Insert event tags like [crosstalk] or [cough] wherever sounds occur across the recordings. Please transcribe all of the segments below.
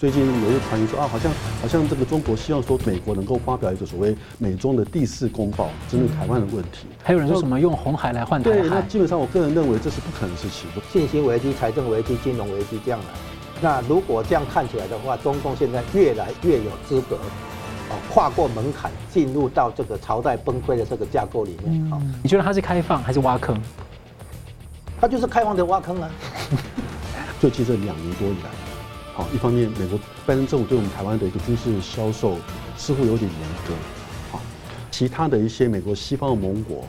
最近有一传言说啊，好像好像这个中国希望说美国能够发表一个所谓美中的第四公报，针对台湾的问题。还有人说什么用红海来换台海？对，那基本上我个人认为这是不可能的事情。信心危机、财政危机、金融危机这样来。那如果这样看起来的话，中共现在越来越有资格，啊，跨过门槛进入到这个朝代崩溃的这个架构里面。好，你觉得它是开放还是挖坑？它就是开放的挖坑啊！最近这两年多以来，好，一方面美国拜登政府对我们台湾的一个军事销售似乎有点严格，好，其他的一些美国西方的盟国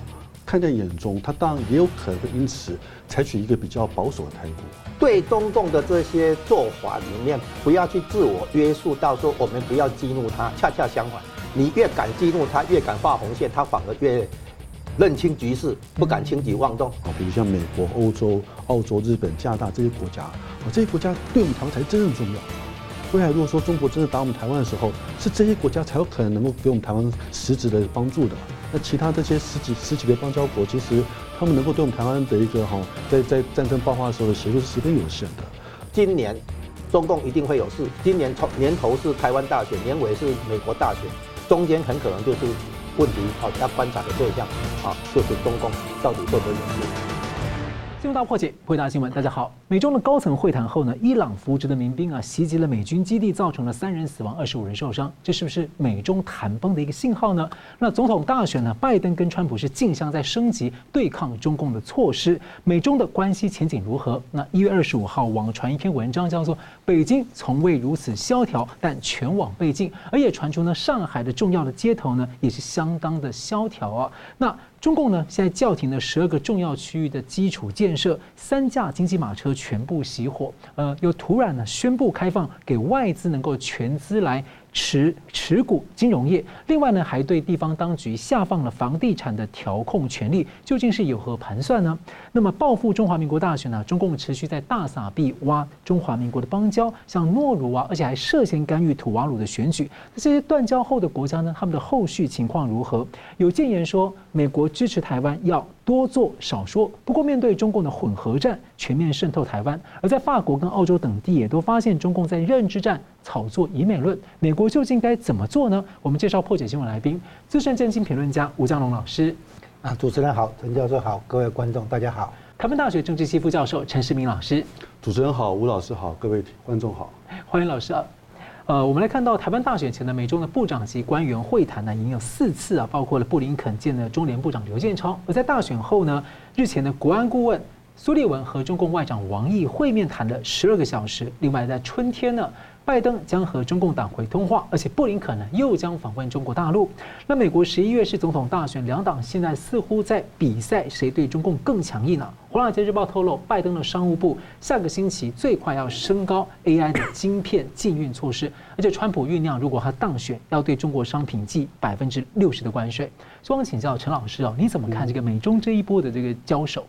看在眼中，他当然也有可能会因此采取一个比较保守的态度。对中共的这些做法里面，不要去自我约束到说我们不要激怒他，恰恰相反，你越敢激怒他，越敢画红线，他反而越。认清局势，不敢轻举妄动。啊，比如像美国、欧洲、澳洲、日本、加拿大这些国家，啊，这些国家对我们台湾才真正重要。未来如果说中国真的打我们台湾的时候，是这些国家才有可能能够给我们台湾实质的帮助的。那其他这些十几十几个邦交国，其实他们能够对我们台湾的一个哈，在在战争爆发的时候的协助是十分有限的。今年中共一定会有事。今年从年头是台湾大选，年尾是美国大选，中间很可能就是。问题好，要观察的对象啊，就是中共到底会不会有事。新闻大破解，回答新闻。大家好，美中的高层会谈后呢，伊朗扶植的民兵啊袭击了美军基地，造成了三人死亡，二十五人受伤。这是不是美中谈崩的一个信号呢？那总统大选呢，拜登跟川普是竞相在升级对抗中共的措施，美中的关系前景如何？那一月二十五号网传一篇文章，叫做《北京从未如此萧条，但全网被禁》，而也传出呢，上海的重要的街头呢，也是相当的萧条啊。那中共呢，现在叫停了十二个重要区域的基础建设，三架经济马车全部熄火，呃，又突然呢宣布开放给外资能够全资来。持持股金融业，另外呢，还对地方当局下放了房地产的调控权力，究竟是有何盘算呢？那么报复中华民国大选呢？中共持续在大撒币挖中华民国的邦交，像诺鲁啊，而且还涉嫌干预土瓦鲁的选举。那这些断交后的国家呢，他们的后续情况如何？有建言说，美国支持台湾要多做少说。不过面对中共的混合战，全面渗透台湾，而在法国跟澳洲等地也都发现中共在认知战。炒作以美论，美国究竟该怎么做呢？我们介绍破解新闻来宾，资深政经评论家吴江龙老师。啊，主持人好，陈教授好，各位观众大家好。台湾大学政治系副教授陈世明老师。主持人好，吴老师好，各位观众好，欢迎老师啊。呃，我们来看到台湾大选前的美中的部长级官员会谈呢，已经有四次啊，包括了布林肯见的中联部长刘建超，而在大选后呢，日前的国安顾问。苏利文和中共外长王毅会面谈了十二个小时。另外，在春天呢，拜登将和中共党魁通话，而且布林肯呢又将访问中国大陆。那美国十一月是总统大选，两党现在似乎在比赛谁对中共更强硬呢。华尔街日报透露，拜登的商务部下个星期最快要升高 AI 的晶片禁运措施，而且川普酝酿，如果他当选，要对中国商品计百分之六十的关税。希望，请教陈老师哦，你怎么看这个美中这一波的这个交手？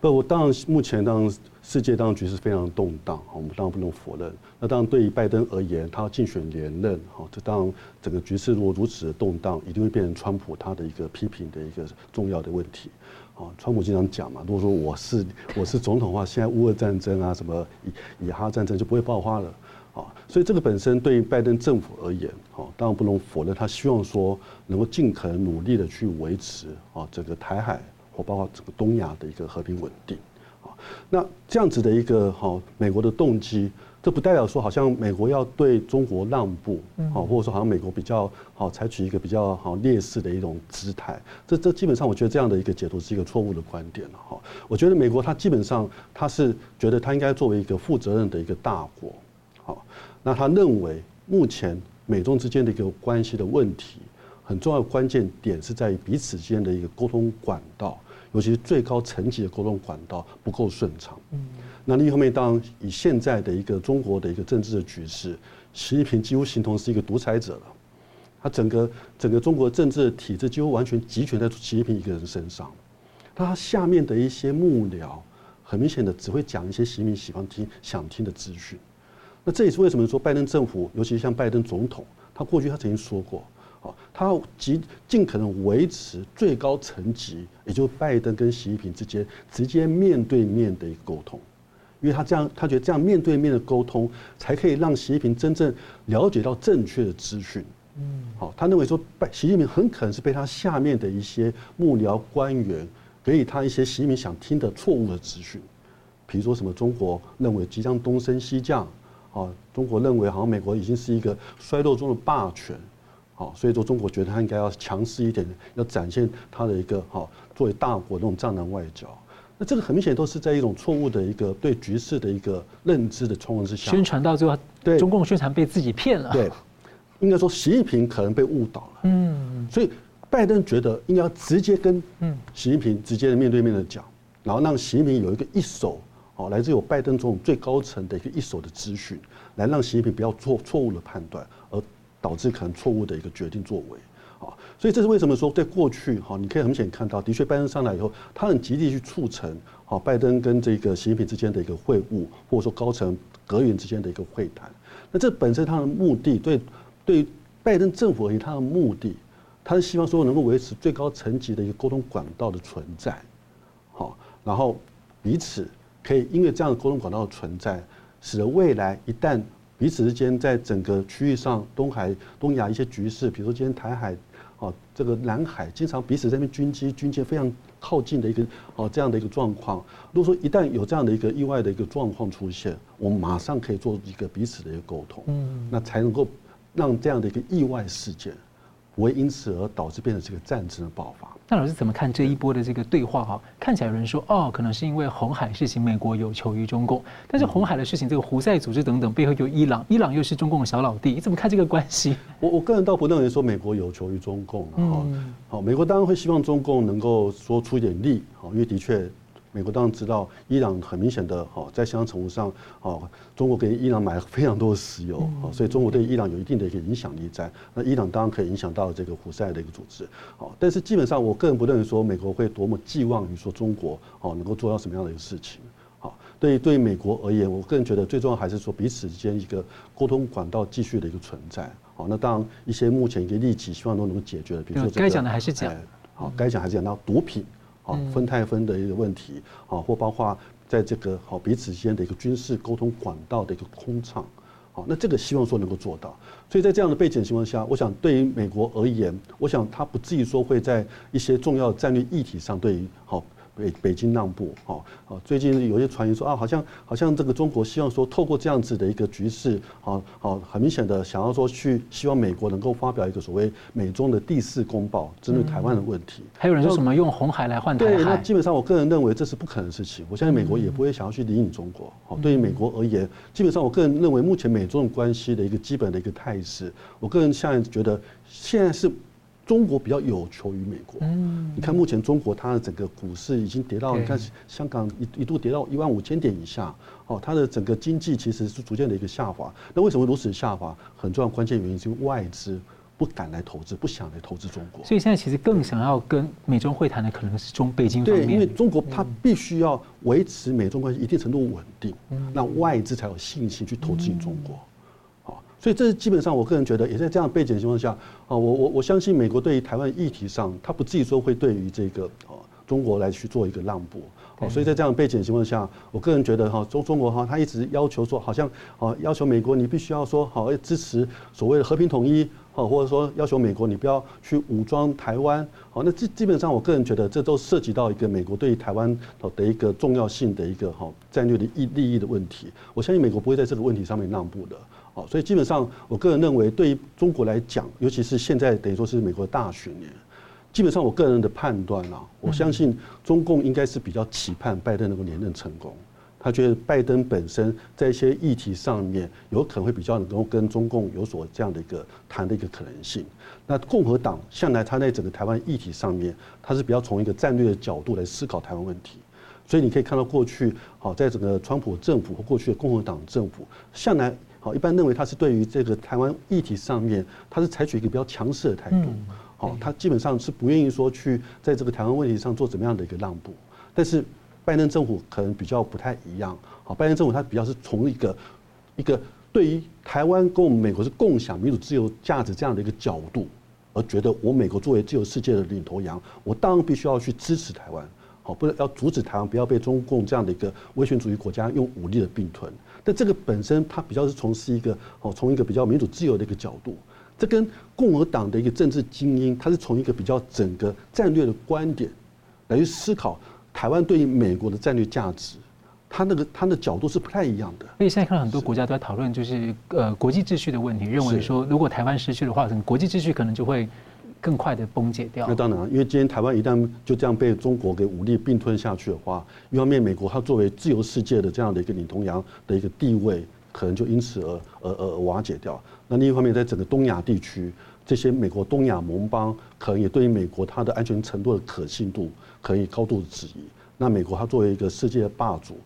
不，我当然目前当然世界当局势非常动荡，我们当然不能否认。那当然对于拜登而言，他竞选连任，哈，这当然整个局势如果如此的动荡，一定会变成川普他的一个批评的一个重要的问题。啊，川普经常讲嘛，如果说我是我是总统的话，现在乌俄战争啊，什么以以哈战争就不会爆发了。啊，所以这个本身对于拜登政府而言，啊，当然不能否认，他希望说能够尽可能努力的去维持啊整个台海。或包括整个东亚的一个和平稳定，那这样子的一个好美国的动机，这不代表说好像美国要对中国让步，好，或者说好像美国比较好采取一个比较好劣势的一种姿态，这这基本上我觉得这样的一个解读是一个错误的观点了哈。我觉得美国它基本上它是觉得它应该作为一个负责任的一个大国，好，那他认为目前美中之间的一个关系的问题。很重要的关键点是在于彼此之间的一个沟通管道，尤其是最高层级的沟通管道不够顺畅。嗯，那另一方面，当以现在的一个中国的一个政治的局势，习近平几乎形同是一个独裁者了。他整个整个中国政治的体制几乎完全集权在习近平一个人身上。他下面的一些幕僚，很明显的只会讲一些习近平喜欢听、想听的资讯。那这也是为什么说拜登政府，尤其像拜登总统，他过去他曾经说过。他尽尽可能维持最高层级，也就是拜登跟习近平之间直接面对面的一个沟通，因为他这样，他觉得这样面对面的沟通，才可以让习近平真正了解到正确的资讯。嗯，好，他认为说，习近平很可能是被他下面的一些幕僚官员给予他一些习近平想听的错误的资讯，比如说什么中国认为即将东升西降，啊，中国认为好像美国已经是一个衰落中的霸权，好，所以说中国觉得他应该要强势一点，要展现他的一个好作为大国的那种战狼外交。那这个很明显都是在一种错误的一个对局势的一个认知的冲动之下，宣传到最后，对中共宣传被自己骗了。对，应该说习近平可能被误导了。嗯，所以拜登觉得应该要直接跟嗯习近平直接的面对面的讲，然后让习近平有一个一手哦，来自于拜登总统最高层的一个一手的资讯，来让习近平不要做错误的判断，而导致可能错误的一个决定作为。啊所以这是为什么说在过去哈，你可以很明显看到，的确拜登上来以后，他很极力去促成好拜登跟这个习近平之间的一个会晤，或者说高层阁员之间的一个会谈。那这本身他的目的，对对拜登政府而言，他的目的，他是希望说能够维持最高层级的一个沟通管道的存在，好，然后彼此可以因为这样的沟通管道的存在，使得未来一旦彼此之间在整个区域上，东海、东亚一些局势，比如说今天台海。哦，这个南海经常彼此在那边军机、军舰非常靠近的一个哦这样的一个状况。如果说一旦有这样的一个意外的一个状况出现，我们马上可以做一个彼此的一个沟通，嗯，那才能够让这样的一个意外事件不会因此而导致变成这个战争的爆发。那老师怎么看这一波的这个对话？哈，看起来有人说，哦，可能是因为红海事情，美国有求于中共。但是红海的事情，这个胡塞组织等等背后有伊朗，伊朗又是中共的小老弟，你怎么看这个关系？我我个人倒不认为说美国有求于中共。哈，好，美国当然会希望中共能够说出一点力，哈，因为的确。美国当然知道，伊朗很明显的哈，在相当程度上，哦，中国给伊朗买了非常多的石油，所以中国对伊朗有一定的一个影响力在。那伊朗当然可以影响到这个胡塞的一个组织，好，但是基本上我个人不认为说美国会多么寄望于说中国哦能够做到什么样的一个事情，好，对于对于美国而言，我个人觉得最重要还是说彼此之间一个沟通管道继续的一个存在，好，那当然一些目前一个利己希望都能够解决的，比如说该讲的还是讲，好，该讲还是讲到毒品。好，芬太分的一个问题，啊，或包括在这个好彼此之间的一个军事沟通管道的一个空畅，好，那这个希望说能够做到。所以在这样的背景情况下，我想对于美国而言，我想他不至于说会在一些重要的战略议题上对于好。北北京让步，好，好，最近有些传言说啊，好像好像这个中国希望说透过这样子的一个局势，好好很明显的想要说去希望美国能够发表一个所谓美中的第四公报，针对台湾的问题。还有人说什么用红海来换台海？对，那基本上我个人认为这是不可能的事情。我相信美国也不会想要去理你中国。好，对于美国而言，基本上我个人认为目前美中关系的一个基本的一个态势，我个人现在觉得现在是。中国比较有求于美国。嗯，你看目前中国它的整个股市已经跌到，你看香港一一度跌到一万五千点以下，哦，它的整个经济其实是逐渐的一个下滑。那为什么如此下滑？很重要关键原因是因为外资不敢来投资，不想来投资中国。所以现在其实更想要跟美中会谈的可能是中北京方面。对，因为中国它必须要维持美中关系一定程度稳定，让外资才有信心去投资你中国。所以这是基本上，我个人觉得也在这样背景的情况下，啊，我我我相信美国对于台湾议题上，他不至于说会对于这个啊中国来去做一个让步，好，所以在这样背景的情况下，我个人觉得哈中中国哈他一直要求说，好像啊要求美国你必须要说好要支持所谓的和平统一，好，或者说要求美国你不要去武装台湾，好，那基基本上我个人觉得这都涉及到一个美国对于台湾的一个重要性的一个哈战略的利利益的问题，我相信美国不会在这个问题上面让步的。好，所以基本上，我个人认为，对于中国来讲，尤其是现在等于说是美国大选年，基本上我个人的判断啊，我相信中共应该是比较期盼拜登能够连任成功。他觉得拜登本身在一些议题上面，有可能会比较能够跟中共有所这样的一个谈的一个可能性。那共和党向来他在整个台湾议题上面，他是比较从一个战略的角度来思考台湾问题。所以你可以看到过去，好，在整个川普政府和过去的共和党政府向来。好，一般认为他是对于这个台湾议题上面，他是采取一个比较强势的态度。好，他基本上是不愿意说去在这个台湾问题上做怎么样的一个让步。但是拜登政府可能比较不太一样。好，拜登政府他比较是从一个一个对于台湾跟我们美国是共享民主自由价值这样的一个角度，而觉得我美国作为自由世界的领头羊，我当然必须要去支持台湾。好，不是要阻止台湾不要被中共这样的一个威权主义国家用武力的并吞。但这个本身它比较是从事一个哦，从一个比较民主自由的一个角度，这跟共和党的一个政治精英，他是从一个比较整个战略的观点来去思考台湾对于美国的战略价值，他那个他的角度是不太一样的。所以现在看到很多国家都在讨论，就是呃国际秩序的问题，认为说如果台湾失去的话，可能国际秩序可能就会。更快的崩解掉。那当然，因为今天台湾一旦就这样被中国给武力并吞下去的话，一方面美国它作为自由世界的这样的一个领头羊的一个地位，可能就因此而而而瓦解掉。那另一方面，在整个东亚地区，这些美国东亚盟邦可能也对于美国它的安全程度的可信度可以高度的质疑。那美国它作为一个世界的霸主，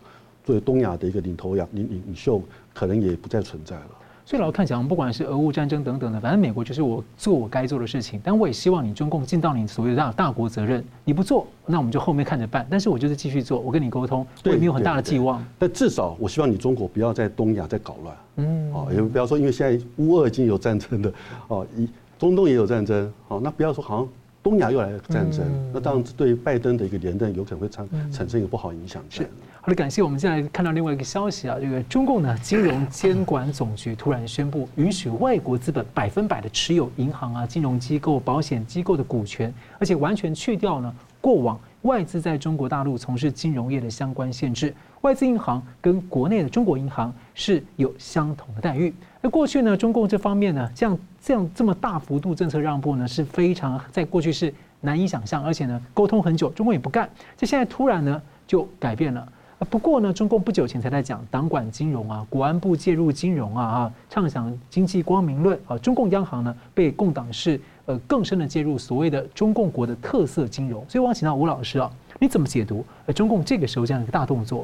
作为东亚的一个领头羊领领领袖，可能也不再存在了。所以老看讲，不管是俄乌战争等等的，反正美国就是我做我该做的事情。但我也希望你中共尽到你所谓的大大国责任。你不做，那我们就后面看着办。但是我就是继续做，我跟你沟通，我也没有很大的寄望。但至少我希望你中国不要在东亚再搞乱。嗯，哦，也不要说，因为现在乌俄已经有战争的，哦，一中东也有战争，哦，那不要说好像。东亚又来了战争，那当然对拜登的一个连任有可能会产产生一个不好影响。是，好的，感谢。我们现在看到另外一个消息啊，这个中共呢金融监管总局突然宣布，允许外国资本百分百的持有银行啊、金融机构、保险机构的股权，而且完全去掉呢过往外资在中国大陆从事金融业的相关限制。外资银行跟国内的中国银行是有相同的待遇。那过去呢，中共这方面呢，这样这样这么大幅度政策让步呢，是非常在过去是难以想象，而且呢，沟通很久，中共也不干。这现在突然呢，就改变了。不过呢，中共不久前才在讲党管金融啊，国安部介入金融啊啊，畅想经济光明论啊。中共央行呢，被共党是呃更深的介入所谓的中共国的特色金融。所以我想请到吴老师啊，你怎么解读呃中共这个时候这样一个大动作？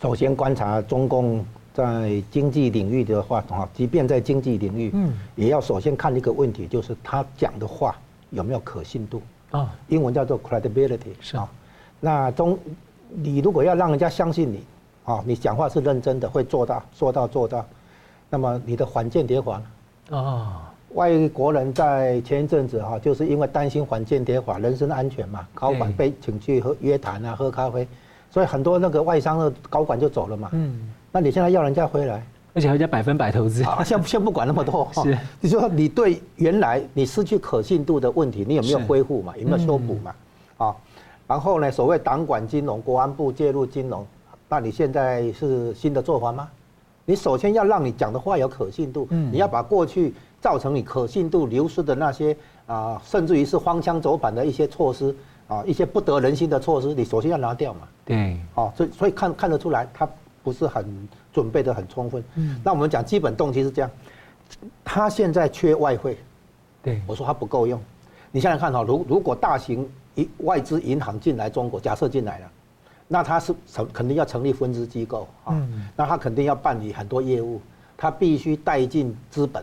首先观察中共。在经济领域的话，哈，即便在经济领域，嗯，也要首先看一个问题，就是他讲的话有没有可信度。啊？英文叫做 credibility，是。啊。那中，你如果要让人家相信你，啊，你讲话是认真的，会做到，说到做到，那么你的反间谍法啊，外国人在前一阵子哈，就是因为担心反间谍法，人身安全嘛，高管被请去喝约谈啊，喝咖啡，所以很多那个外商的高管就走了嘛，嗯。那你现在要人家回来，而且人家百分百投资，先先不管那么多。[laughs] 是，你说你对原来你失去可信度的问题，你有没有恢复嘛？有没有修补嘛？啊，然后呢，所谓党管金融、国安部介入金融，那你现在是新的做法吗？你首先要让你讲的话有可信度，你要把过去造成你可信度流失的那些啊，甚至于是荒腔走板的一些措施啊，一些不得人心的措施，你首先要拿掉嘛。对，哦，所以所以看看得出来他。不是很准备的很充分，嗯，那我们讲基本动机是这样，他现在缺外汇，对，我说他不够用，你想想看哈，如如果大型一外资银行进来中国，假设进来了，那他是成肯定要成立分支机构啊，那他肯定要办理很多业务，他必须带进资本，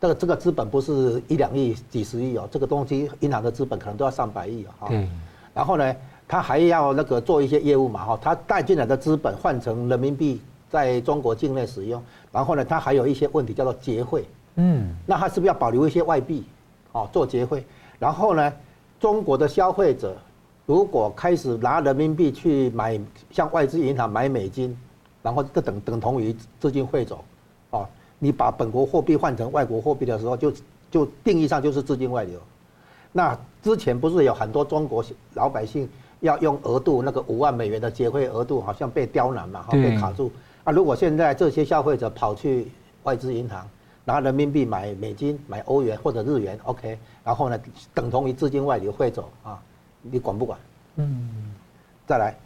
这个这个资本不是一两亿、几十亿哦，这个东西银行的资本可能都要上百亿啊，对，然后呢？他还要那个做一些业务嘛哈，他带进来的资本换成人民币在中国境内使用，然后呢，他还有一些问题叫做结汇，嗯，那他是不是要保留一些外币，哦，做结汇？然后呢，中国的消费者如果开始拿人民币去买，向外资银行买美金，然后这等等同于资金汇走，哦，你把本国货币换成外国货币的时候，就就定义上就是资金外流。那之前不是有很多中国老百姓？要用额度那个五万美元的结汇额度，好像被刁难嘛，哈，被卡住。啊，如果现在这些消费者跑去外资银行拿人民币买美金、买欧元或者日元，OK，然后呢，等同于资金外流汇走啊，你管不管？嗯。再来，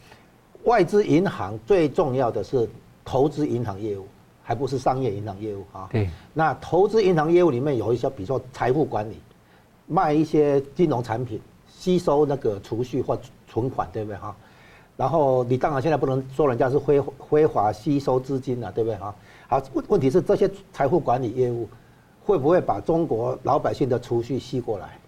外资银行最重要的是投资银行业务，还不是商业银行业务啊。对。那投资银行业务里面有一些，比如说财富管理，卖一些金融产品，吸收那个储蓄或。存款对不对哈？然后你当然现在不能说人家是非非法吸收资金了，对不对哈？好，问问题是这些财富管理业务会不会把中国老百姓的储蓄吸过来？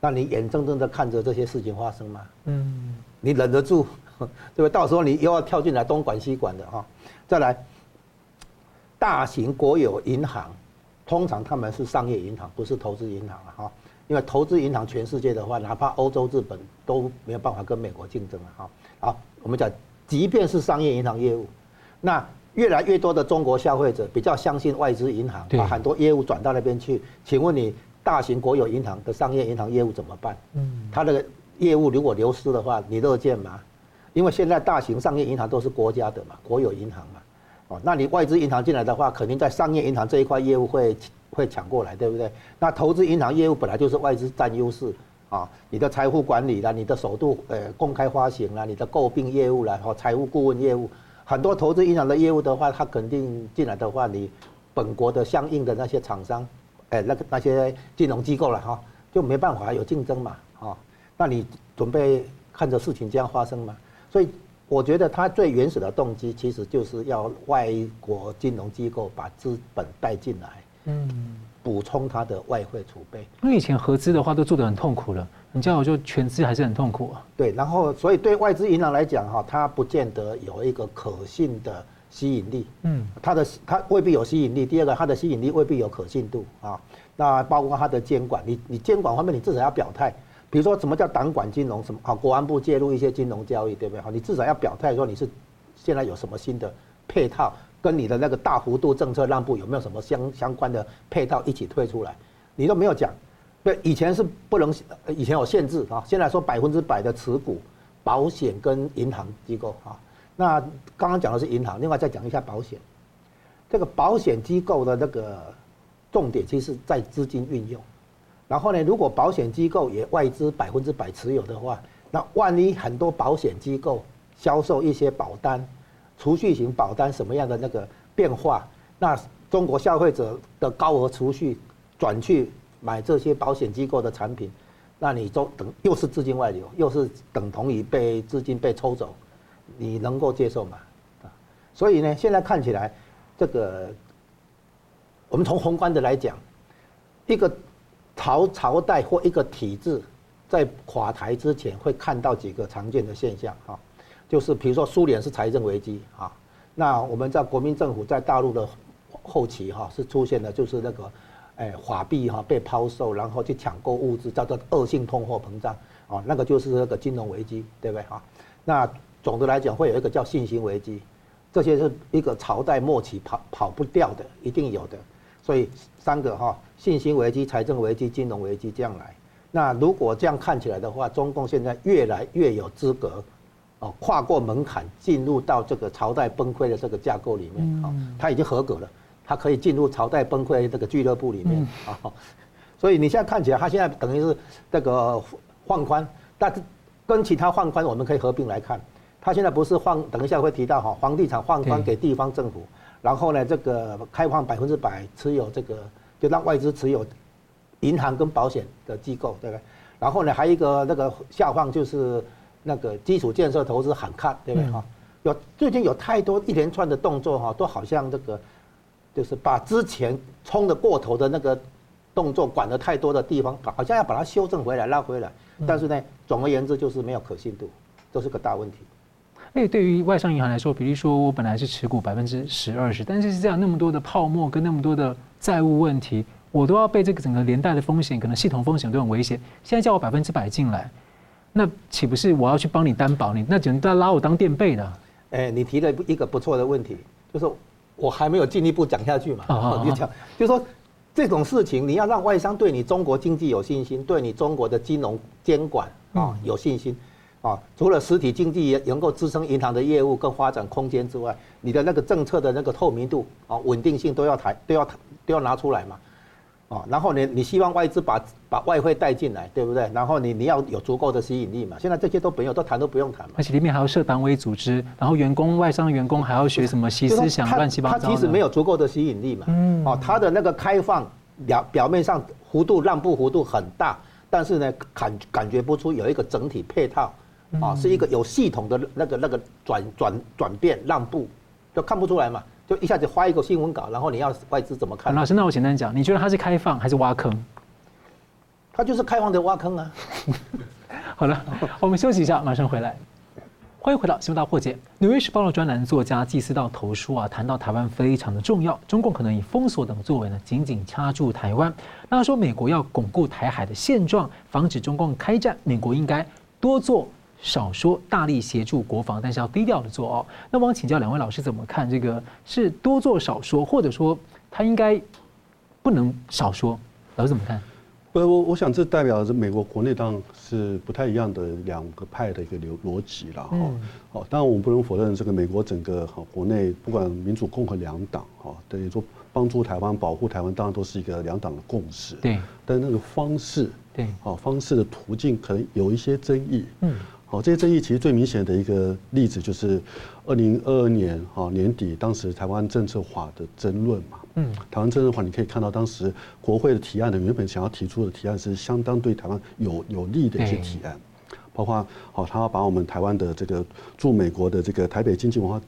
那你眼睁睁的看着这些事情发生吗？嗯，你忍得住，对不对？到时候你又要跳进来东管西管的哈。再来，大型国有银行通常他们是商业银行，不是投资银行了哈。因为投资银行全世界的话，哪怕欧洲、日本都没有办法跟美国竞争了哈。好，我们讲，即便是商业银行业务，那越来越多的中国消费者比较相信外资银行，把很多业务转到那边去。请问你，大型国有银行的商业银行业务怎么办？嗯，它的业务如果流失的话，你乐见吗？因为现在大型商业银行都是国家的嘛，国有银行嘛。哦，那你外资银行进来的话，肯定在商业银行这一块业务会会抢过来，对不对？那投资银行业务本来就是外资占优势啊，你的财富管理啦，你的首度呃公开发行啦，你的购并业务啦，和财务顾问业务，很多投资银行的业务的话，它肯定进来的话，你本国的相应的那些厂商，哎，那个那些金融机构了哈，就没办法有竞争嘛，啊，那你准备看着事情这样发生吗？所以。我觉得他最原始的动机其实就是要外国金融机构把资本带进来，嗯，补充他的外汇储备。因为以前合资的话都做得很痛苦了，你叫我就全资还是很痛苦啊。对，然后所以对外资银行来讲哈，它不见得有一个可信的吸引力，嗯，它的它未必有吸引力。第二个，它的吸引力未必有可信度啊。那包括它的监管，你你监管方面你至少要表态。比如说，什么叫党管金融？什么好？国安部介入一些金融交易，对不对？好，你至少要表态说你是现在有什么新的配套，跟你的那个大幅度政策让步有没有什么相相关的配套一起推出来？你都没有讲。对，以前是不能，以前有限制啊。现在说百分之百的持股，保险跟银行机构啊。那刚刚讲的是银行，另外再讲一下保险。这个保险机构的那个重点，其实在资金运用。然后呢，如果保险机构也外资百分之百持有的话，那万一很多保险机构销售一些保单、储蓄型保单什么样的那个变化，那中国消费者的高额储蓄转去买这些保险机构的产品，那你都等又是资金外流，又是等同于被资金被抽走，你能够接受吗？啊，所以呢，现在看起来，这个我们从宏观的来讲，一个。朝朝代或一个体制在垮台之前，会看到几个常见的现象哈，就是比如说苏联是财政危机啊，那我们在国民政府在大陆的后期哈是出现的就是那个，哎法币哈被抛售，然后去抢购物资，叫做恶性通货膨胀啊，那个就是那个金融危机，对不对哈？那总的来讲会有一个叫信心危机，这些是一个朝代末期跑跑不掉的，一定有的。所以三个哈，信心危机、财政危机、金融危机这样来。那如果这样看起来的话，中共现在越来越有资格，哦，跨过门槛进入到这个朝代崩溃的这个架构里面啊，他已经合格了，他可以进入朝代崩溃这个俱乐部里面啊。所以你现在看起来，他现在等于是这个放宽，但是跟其他放宽我们可以合并来看，他现在不是放，等一下会提到哈，房地产放宽给地方政府。然后呢，这个开放百分之百持有这个，就让外资持有银行跟保险的机构，对不对？然后呢，还有一个那个下放就是那个基础建设投资喊看，对不对？哈，有最近有太多一连串的动作哈，都好像这个就是把之前冲的过头的那个动作管得太多的地方，好像要把它修正回来拉回来。但是呢，总而言之就是没有可信度，这是个大问题。哎，对于外商银行来说，比如说我本来是持股百分之十二十，但是是这样那么多的泡沫跟那么多的债务问题，我都要被这个整个连带的风险，可能系统风险都很危险。现在叫我百分之百进来，那岂不是我要去帮你担保你？那只能在拉我当垫背的。哎，你提了一个不错的问题，就是我还没有进一步讲下去嘛。哦，[laughs] 你讲，就是说这种事情，你要让外商对你中国经济有信心，对你中国的金融监管啊有信心。啊，除了实体经济也能够支撑银行的业务跟发展空间之外，你的那个政策的那个透明度啊、稳定性都要抬，都要都要拿出来嘛。啊，然后你你希望外资把把外汇带进来，对不对？然后你你要有足够的吸引力嘛。现在这些都没有，都谈都不用谈嘛。而且里面还要设党委组织，然后员工外商员工还要学什么习思想，乱七八糟。他其实没有足够的吸引力嘛。嗯。哦，他的那个开放表表面上幅度让步幅度很大，但是呢，感感觉不出有一个整体配套。啊，是一个有系统的那个那个转转转变让步，就看不出来嘛，就一下子发一个新闻稿，然后你要外资怎么看？老师，那我简单讲，你觉得它是开放还是挖坑？它就是开放的挖坑啊。[laughs] 好了，我们休息一下，马上回来。欢迎回到《新闻大破解》。纽约时报的专栏作家季思道投书啊，谈到台湾非常的重要，中共可能以封锁等作为呢，紧紧掐住台湾。那他说，美国要巩固台海的现状，防止中共开战，美国应该多做少说，大力协助国防，但是要低调的做哦。那我想请教两位老师怎么看这个？是多做少说，或者说他应该不能少说？老师怎么看？不，我我想这代表着美国国内当然是不太一样的两个派的一个流逻辑了哈。好，当然我们不能否认这个美国整个哈国内不管民主共和两党哈，等于说帮助台湾保护台湾，当然都是一个两党的共识。对。但那个方式，对，好方式的途径可能有一些争议。嗯。好，这些争议其实最明显的一个例子就是二零二二年哈年底当时台湾政策法的争论嘛。嗯，台湾政策法你可以看到，当时国会的提案呢，原本想要提出的提案是相当对台湾有有利的一些提案，包括好，他要把我们台湾的这个驻美国的这个台北经济文化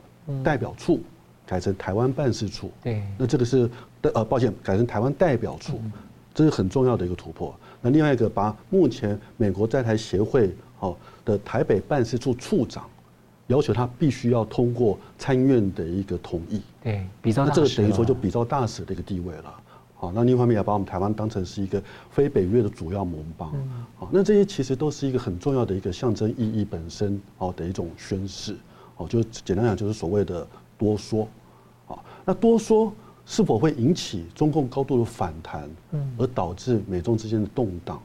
代表处改成台湾办事处。对，那这个是呃，抱歉，改成台湾代表处，这是很重要的一个突破。那另外一个，把目前美国在台协会好的台北办事处处长。要求他必须要通过参院的一个同意，对，比照大使，那这个等于说就比照大使的一个地位了。好，那另一方面也把我们台湾当成是一个非北约的主要盟邦。好，那这些其实都是一个很重要的一个象征意义本身哦的一种宣示。哦，就简单讲就是所谓的多说。好，那多说是否会引起中共高度的反弹，而导致美中之间的动荡？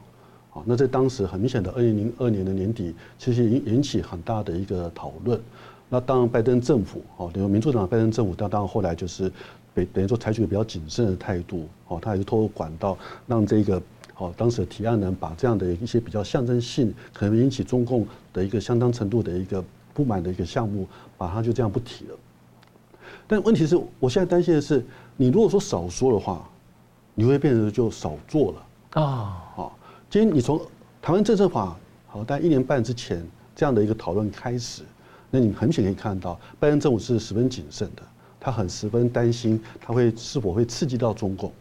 那在当时很明显的二零零二年的年底，其实引引起很大的一个讨论。那当然拜登政府哦，等于民主党拜登政府，当当后来就是等等于说采取比较谨慎的态度哦，他还是透过管道让这个哦当时的提案人把这样的一些比较象征性可能引起中共的一个相当程度的一个不满的一个项目，把它就这样不提了。但问题是我现在担心的是，你如果说少说的话，你会变成就少做了啊啊。今天你从台湾政策法好，在一年半之前这样的一个讨论开始，那你很明显可以看到，拜登政府是十分谨慎的，他很十分担心他会是否会刺激到中共。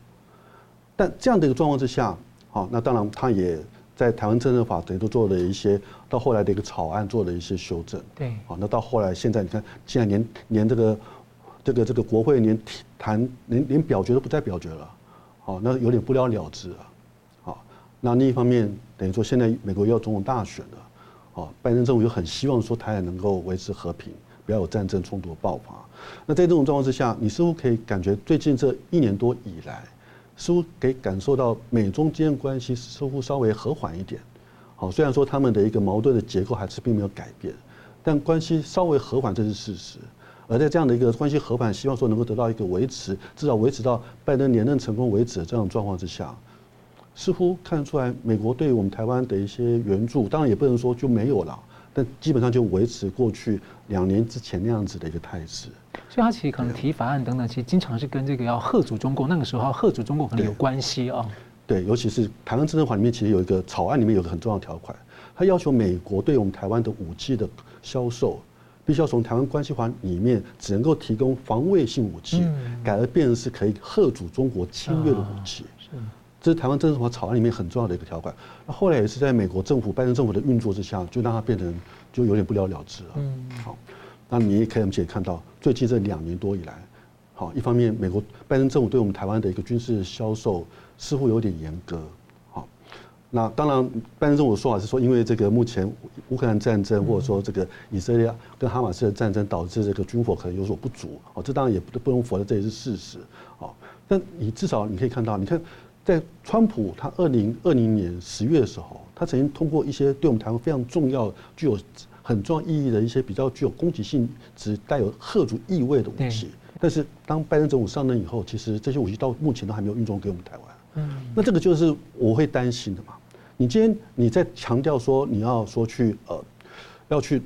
但这样的一个状况之下，好，那当然他也在台湾政策法等于都做了一些，到后来的一个草案做了一些修正。对，好，那到后来现在你看，现在连连这个这个这个国会连谈连连表决都不再表决了，好，那有点不了了之啊。那另一方面，等于说现在美国要总统大选了，哦，拜登政府又很希望说台海能够维持和平，不要有战争冲突爆发。那在这种状况之下，你似乎可以感觉最近这一年多以来，似乎可以感受到美中间关系似乎稍微和缓一点。好，虽然说他们的一个矛盾的结构还是并没有改变，但关系稍微和缓这是事实。而在这样的一个关系和缓，希望说能够得到一个维持，至少维持到拜登连任成功为止的这种状况之下。似乎看得出来，美国对于我们台湾的一些援助，当然也不能说就没有了，但基本上就维持过去两年之前那样子的一个态势。所以，他其实可能提法案等等，其实经常是跟这个要吓阻中共，那个时候要吓阻中共可能有关系啊。对，尤其是台湾政策法里面，其实有一个草案里面有个很重要的条款，他要求美国对我们台湾的武器的销售，必须要从台湾关系法里面只能够提供防卫性武器，改而变成是可以吓阻中国侵略的武器。是。这是台湾政治法草案里面很重要的一个条款。那后来也是在美国政府、拜登政府的运作之下，就让它变成就有点不了了之了。嗯，好，那你也可以我们可以看到，最近这两年多以来，好，一方面美国拜登政府对我们台湾的一个军事销售似乎有点严格。好，那当然拜登政府的说法是说，因为这个目前乌克兰战争或者说这个以色列跟哈马斯的战争导致这个军火可能有所不足。哦，这当然也不不容否认，这也是事实。好，但你至少你可以看到，你看。在川普他二零二零年十月的时候，他曾经通过一些对我们台湾非常重要、具有很重要意义的一些比较具有攻击性、只带有吓阻意味的武器。但是当拜登政府上任以后，其实这些武器到目前都还没有运送给我们台湾。嗯，那这个就是我会担心的嘛。你今天你在强调说你要说去呃要去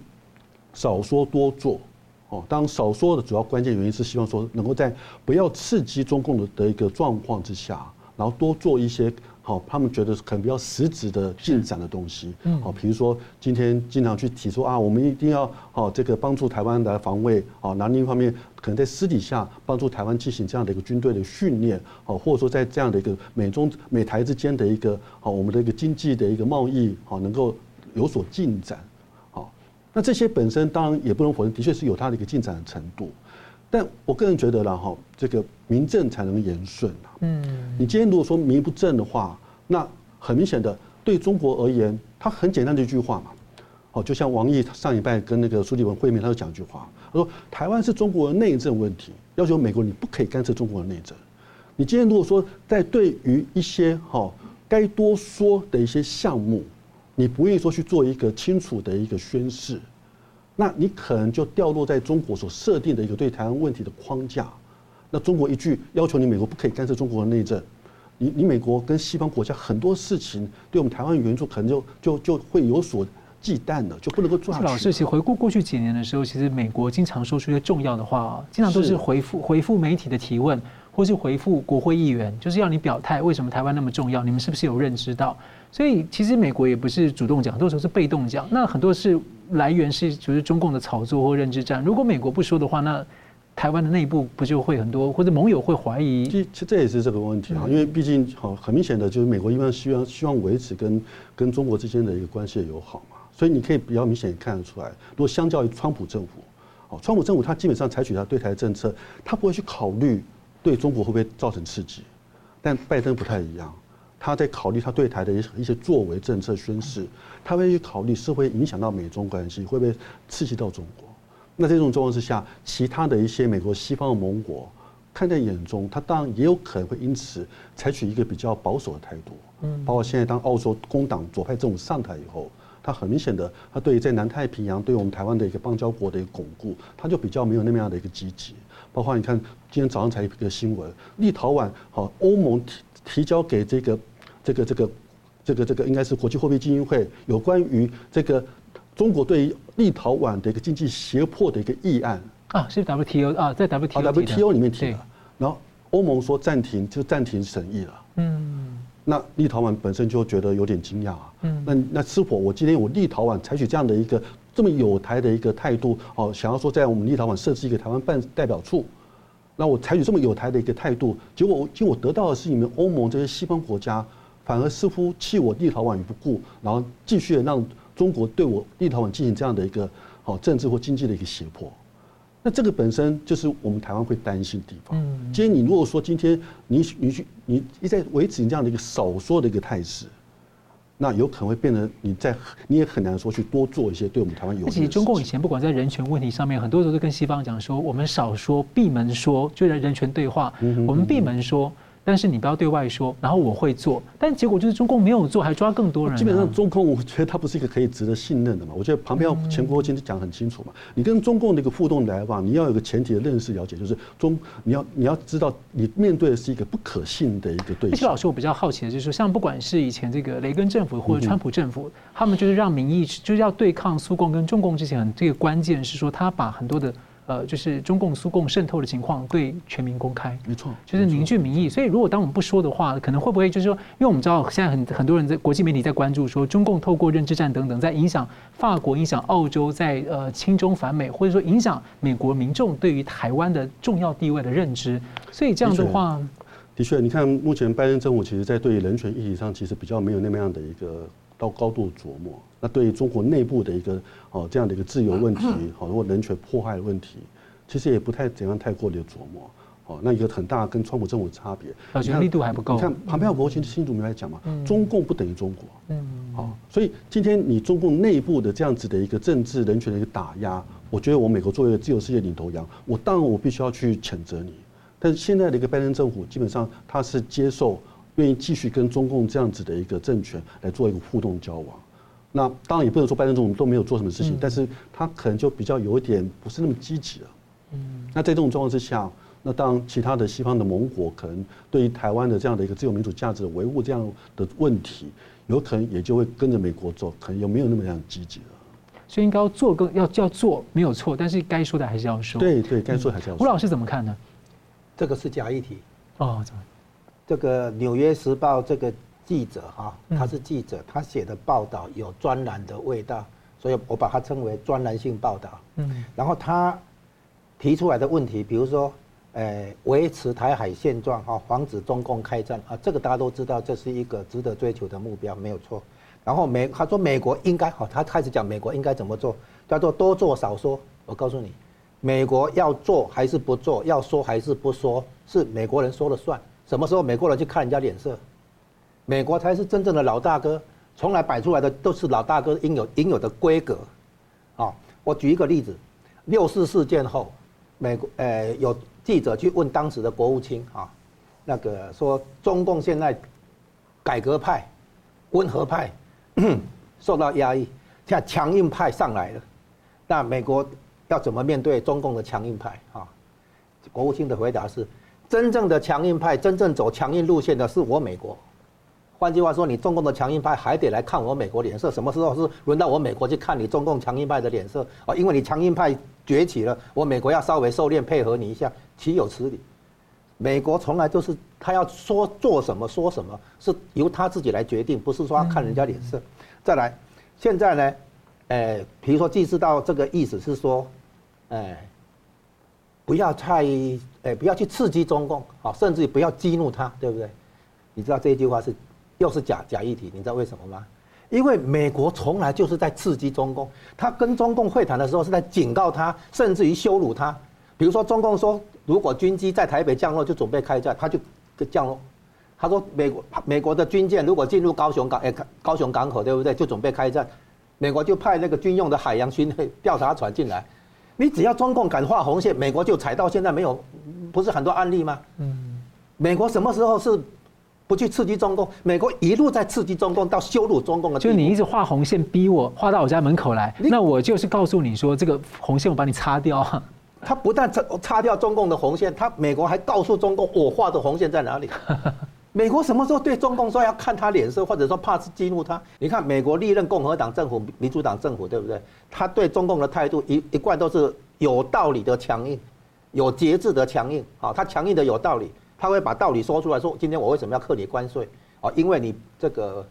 少说多做哦，当少说的主要关键原因是希望说能够在不要刺激中共的的一个状况之下。然后多做一些好，他们觉得可能比较实质的进展的东西，好，比如说今天经常去提出啊，我们一定要好这个帮助台湾来防卫，好，那另一方面可能在私底下帮助台湾进行这样的一个军队的训练，好，或者说在这样的一个美中美台之间的一个好，我们的一个经济的一个贸易好，能够有所进展，好，那那这些本身当然也不能否认，的确是有它的一个进展的程度。但我个人觉得了哈，这个名正才能言顺。嗯，你今天如果说名不正的话，那很明显的对中国而言，它很简单的一句话嘛。哦，就像王毅上礼拜跟那个苏利文会面，他就讲一句话，他说台湾是中国的内政问题，要求美国你不可以干涉中国的内政。你今天如果说在对于一些哈该多说的一些项目，你不愿意说去做一个清楚的一个宣示。那你可能就掉落在中国所设定的一个对台湾问题的框架。那中国一句要求你美国不可以干涉中国的内政，你你美国跟西方国家很多事情对我们台湾援助可能就就就会有所忌惮了，就不能够做下去。老师，其实回顾过去几年的时候，其实美国经常说出一些重要的话，经常都是回复回复媒体的提问，或是回复国会议员，就是要你表态，为什么台湾那么重要？你们是不是有认知到？所以其实美国也不是主动讲，很多时候是被动讲。那很多是来源是就是中共的炒作或认知战。如果美国不说的话，那台湾的内部不就会很多或者盟友会怀疑？其实这也是这个问题啊，因为毕竟好很明显的就是美国一般希望希望维持跟跟中国之间的一个关系的友好嘛，所以你可以比较明显看得出来，如果相较于川普政府，哦，川普政府他基本上采取他对台政策，他不会去考虑对中国会不会造成刺激，但拜登不太一样。他在考虑他对台的一一些作为、政策宣示，他会去考虑是会影响到美中关系，会不会刺激到中国？那这种状况之下，其他的一些美国西方的盟国看在眼中，他当然也有可能会因此采取一个比较保守的态度。嗯，包括现在当澳洲工党左派政府上台以后，他很明显的，他对于在南太平洋对我们台湾的一个邦交国的一个巩固，他就比较没有那么样的一个积极。包括你看今天早上才一个新闻，立陶宛好欧盟提提交给这个。这个这个这个这个应该是国际货币基金会有关于这个中国对于立陶宛的一个经济胁迫的一个议案。啊，是 WTO 啊，在 WTO WTO 里面提的，然后欧盟说暂停就暂停审议了，嗯，那立陶宛本身就觉得有点惊讶啊，嗯，那那是否我今天我立陶宛采取这样的一个这么有台的一个态度哦，想要说在我们立陶宛设置一个台湾办代表处，那我采取这么有台的一个态度，结果我结果我得到的是你们欧盟这些西方国家。反而似乎弃我立陶宛于不顾，然后继续的让中国对我立陶宛进行这样的一个好政治或经济的一个胁迫。那这个本身就是我们台湾会担心的地方。嗯，今天你如果说今天你你去你一再维持你这样的一个少说的一个态势，那有可能会变得你在你也很难说去多做一些对我们台湾有利的。其实中共以前不管在人权问题上面，很多时候都跟西方讲说，我们少说闭门说，就在人权对话，我们闭门说。但是你不要对外说，然后我会做，但结果就是中共没有做，还抓更多人。基本上中共，我觉得他不是一个可以值得信任的嘛。我觉得旁边要前国今天讲很清楚嘛，你跟中共的一个互动来往，你要有个前提的认识了解，就是中你要你要知道，你面对的是一个不可信的一个对象。而且老师，我比较好奇的就是说，像不管是以前这个雷根政府或者川普政府，他们就是让民意就是要对抗苏共跟中共之前，这个关键是说，他把很多的。呃，就是中共、苏共渗透的情况对全民公开，没错，就是凝聚民意。所以，如果当我们不说的话，可能会不会就是说，因为我们知道现在很很多人在国际媒体在关注说，中共透过认知战等等，在影响法国、影响澳洲，在呃亲中反美，或者说影响美国民众对于台湾的重要地位的认知。所以这样的话，的确，你看目前拜登政府其实在对于人权议题上，其实比较没有那么样的一个。到高度琢磨，那对于中国内部的一个哦这样的一个自由问题，好，或人权迫害的问题，其实也不太怎样太过的琢磨，哦，那一个很大跟川普政府差别，力度还不够。你看旁边有国务卿清楚明白讲嘛，中共不等于中国，嗯，好，所以今天你中共内部的这样子的一个政治人权的一个打压，我觉得我美国作为一个自由世界领头羊，我当然我必须要去谴责你，但是现在的一个拜登政府基本上他是接受。愿意继续跟中共这样子的一个政权来做一个互动交往，那当然也不能说拜登总统都没有做什么事情，但是他可能就比较有一点不是那么积极了。嗯，那在这种状况之下，那当其他的西方的盟国可能对于台湾的这样的一个自由民主价值的维护这样的问题，有可能也就会跟着美国走，可能又没有那么样积极了。所以应该要做更要要做没有错，但是该说的还是要说。对对，该说还是要说。吴老师怎么看呢？这个是假议题。哦，怎么？这个《纽约时报》这个记者哈，他是记者，他写的报道有专栏的味道，所以我把它称为专栏性报道。嗯，然后他提出来的问题，比如说，诶，维持台海现状哈，防止中共开战啊，这个大家都知道，这是一个值得追求的目标，没有错。然后美他说美国应该好，他开始讲美国应该怎么做，叫做多做少说。我告诉你，美国要做还是不做，要说还是不说，是美国人说了算。什么时候美国人去看人家脸色？美国才是真正的老大哥，从来摆出来的都是老大哥应有应有的规格。啊，我举一个例子，六四事件后，美国呃有记者去问当时的国务卿啊，那个说中共现在改革派、温和派 [clears throat] 受到压抑，现在强硬派上来了，那美国要怎么面对中共的强硬派啊？国务卿的回答是：真正的强硬派，真正走强硬路线的是我美国。换句话说，你中共的强硬派还得来看我美国脸色。什么时候是轮到我美国去看你中共强硬派的脸色啊？因为你强硬派崛起了，我美国要稍微收敛配合你一下，岂有此理？美国从来都是他要说做什么说什么，是由他自己来决定，不是说要看人家脸色。再来，现在呢，呃，比如说，既知道这个意思是说，哎，不要太，哎，不要去刺激中共，好，甚至不要激怒他，对不对？你知道这句话是？又是假假议题，你知道为什么吗？因为美国从来就是在刺激中共，他跟中共会谈的时候是在警告他，甚至于羞辱他。比如说，中共说如果军机在台北降落，就准备开战，他就降落。他说美国美国的军舰如果进入高雄港，哎，高雄港口对不对？就准备开战，美国就派那个军用的海洋巡调查船进来。你只要中共敢画红线，美国就踩到现在没有，不是很多案例吗？嗯，美国什么时候是？不去刺激中共，美国一路在刺激中共，到羞辱中共的。就是你一直画红线逼我画到我家门口来，那我就是告诉你说，这个红线我把你擦掉。他不但擦擦掉中共的红线，他美国还告诉中共我画的红线在哪里。[laughs] 美国什么时候对中共说要看他脸色，或者说怕是激怒他？你看美国历任共和党政府、民主党政府，对不对？他对中共的态度一一贯都是有道理的强硬，有节制的强硬。啊，他强硬的有道理。他会把道理说出来，说今天我为什么要课你关税？哦，因为你这个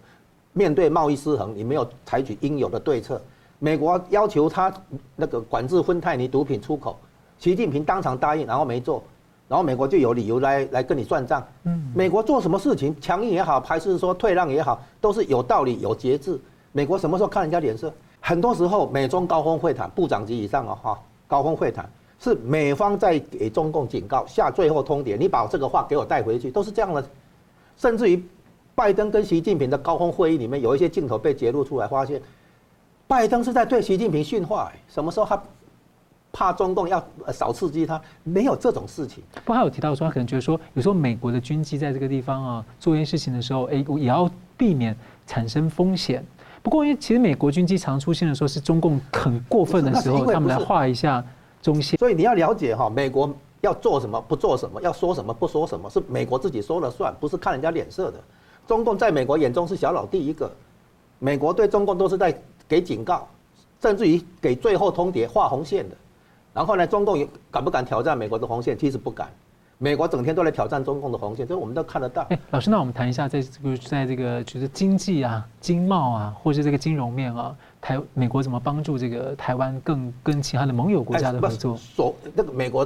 面对贸易失衡，你没有采取应有的对策。美国要求他那个管制芬太尼毒品出口，习近平当场答应，然后没做，然后美国就有理由来来跟你算账。嗯，美国做什么事情，强硬也好，还是说退让也好，都是有道理、有节制。美国什么时候看人家脸色？很多时候，美中高峰会谈，部长级以上哦，哈，高峰会谈。是美方在给中共警告，下最后通牒，你把这个话给我带回去，都是这样的。甚至于，拜登跟习近平的高峰会议里面，有一些镜头被揭露出来，发现拜登是在对习近平训话。什么时候他怕中共要少刺激他？没有这种事情。不过他有提到说，他可能觉得说，有时候美国的军机在这个地方啊做一些事情的时候，哎，也要避免产生风险。不过因为其实美国军机常出现的时候，是中共很过分的时候，他们来画一下。中线，所以你要了解哈，美国要做什么不做什么，要说什么不说什么，是美国自己说了算，不是看人家脸色的。中共在美国眼中是小老弟一个，美国对中共都是在给警告，甚至于给最后通牒画红线的。然后呢，中共敢不敢挑战美国的红线？其实不敢。美国整天都来挑战中共的红线，这我们都看得到。哎，老师，那我们谈一下，在这个在这个就是经济啊、经贸啊，或是这个金融面啊。台美国怎么帮助这个台湾更跟其他的盟友国家的合作？所那个美国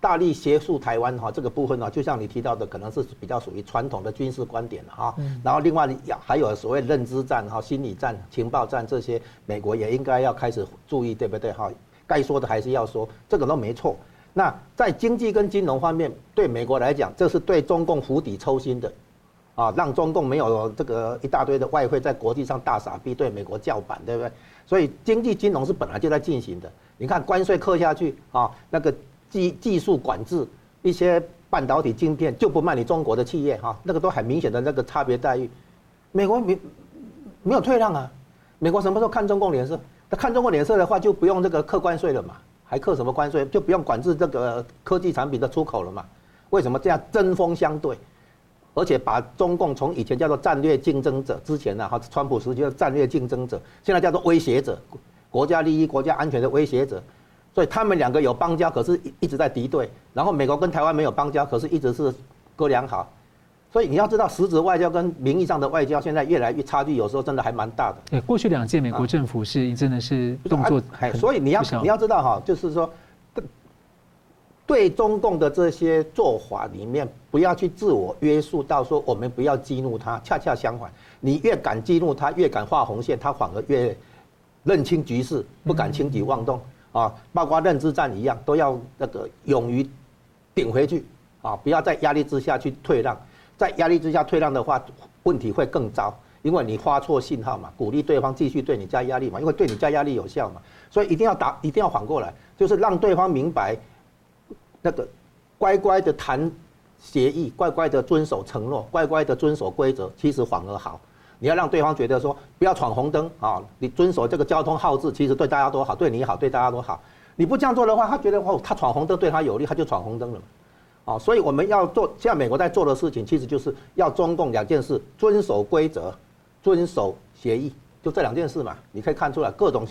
大力协助台湾哈，这个部分呢，就像你提到的，可能是比较属于传统的军事观点哈。然后另外还有所谓认知战哈、心理战、情报战这些，美国也应该要开始注意，对不对哈？该说的还是要说，这个都没错。那在经济跟金融方面，对美国来讲，这是对中共釜底抽薪的。啊，让中共没有这个一大堆的外汇在国际上大傻逼，对美国叫板，对不对？所以经济金融是本来就在进行的。你看关税扣下去啊，那个技技术管制，一些半导体晶片就不卖你中国的企业哈，那个都很明显的那个差别待遇。美国没没有退让啊？美国什么时候看中共脸色？他看中国脸色的话，就不用这个课关税了嘛？还课什么关税？就不用管制这个科技产品的出口了嘛？为什么这样针锋相对？而且把中共从以前叫做战略竞争者，之前呢哈，川普时期叫战略竞争者，现在叫做威胁者，国家利益、国家安全的威胁者。所以他们两个有邦交，可是一直在敌对。然后美国跟台湾没有邦交，可是一直是哥俩好。所以你要知道，实质外交跟名义上的外交，现在越来越差距，有时候真的还蛮大的。对，过去两届美国政府是真的是动作，所以你要你要知道哈，就是说。对中共的这些做法里面，不要去自我约束到说我们不要激怒他。恰恰相反，你越敢激怒他，越敢画红线，他反而越认清局势，不敢轻举妄动啊。包括认知战一样，都要那个勇于顶回去啊，不要在压力之下去退让。在压力之下退让的话，问题会更糟，因为你发错信号嘛，鼓励对方继续对你加压力嘛，因为对你加压力有效嘛，所以一定要打，一定要反过来，就是让对方明白，那个乖乖的谈协议，乖乖的遵守承诺，乖乖的遵守规则，其实反而好。你要让对方觉得说，不要闯红灯啊，你遵守这个交通号志，其实对大家都好，对你好，对大家都好。你不这样做的话，他觉得哦，他闯红灯对他有利，他就闯红灯了。啊，所以我们要做，像美国在做的事情，其实就是要中共两件事：遵守规则，遵守协议，就这两件事嘛。你可以看出来，各种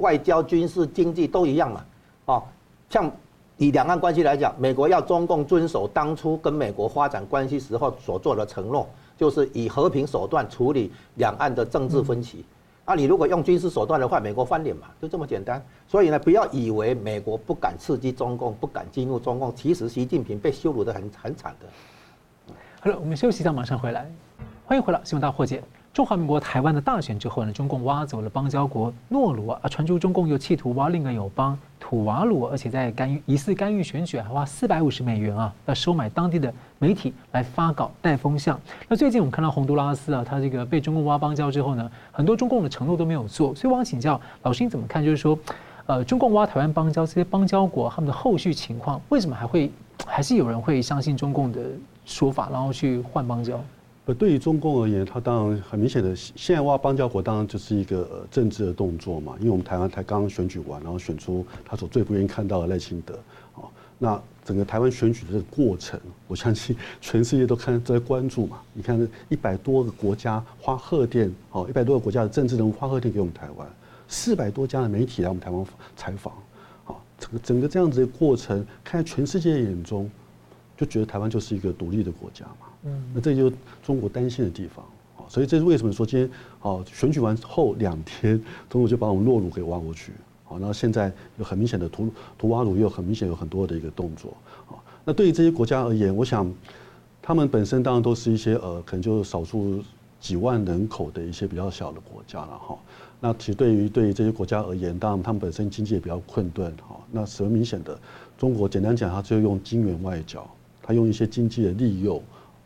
外交、军事、经济都一样嘛。哦，像以两岸关系来讲，美国要中共遵守当初跟美国发展关系时候所做的承诺，就是以和平手段处理两岸的政治分歧。啊，你如果用军事手段的话，美国翻脸嘛，就这么简单。所以呢，不要以为美国不敢刺激中共，不敢激怒中共，其实习近平被羞辱的很很惨的。好了，我们休息一下，马上回来。欢迎回来，新闻大破解。中华民国台湾的大选之后呢，中共挖走了邦交国诺罗啊，传出中共又企图挖另一个友邦土瓦鲁，而且在干预疑似干预选举，还花四百五十美元啊，要收买当地的媒体来发稿带风向。那最近我们看到洪都拉斯啊，他这个被中共挖邦交之后呢，很多中共的承诺都没有做，所以我想请教老师你怎么看？就是说，呃，中共挖台湾邦交这些邦交国他们的后续情况，为什么还会还是有人会相信中共的说法，然后去换邦交？呃，对于中共而言，他当然很明显的，现在挖邦交国当然就是一个政治的动作嘛。因为我们台湾才刚刚选举完，然后选出他所最不愿意看到的赖清德，哦，那整个台湾选举的这个过程，我相信 [laughs] 全世界都看在关注嘛。你看，一百多个国家发贺电，哦，一百多个国家的政治人物发贺电给我们台湾，四百多家的媒体来我们台湾采访，好，整个整个这样子的过程，看在全世界眼中，就觉得台湾就是一个独立的国家嘛。嗯，那这就是中国担心的地方，所以这是为什么说今天哦选举完后两天，中国就把我们诺鲁给挖过去，好，然后现在有很明显的图图瓦鲁，又很明显有很多的一个动作，啊，那对于这些国家而言，我想他们本身当然都是一些呃，可能就少数几万人口的一些比较小的国家了哈。那其实对于对于这些国家而言，当然他们本身经济也比较困顿，哈，那十分明显的，中国简单讲，它就用金元外交，它用一些经济的利诱。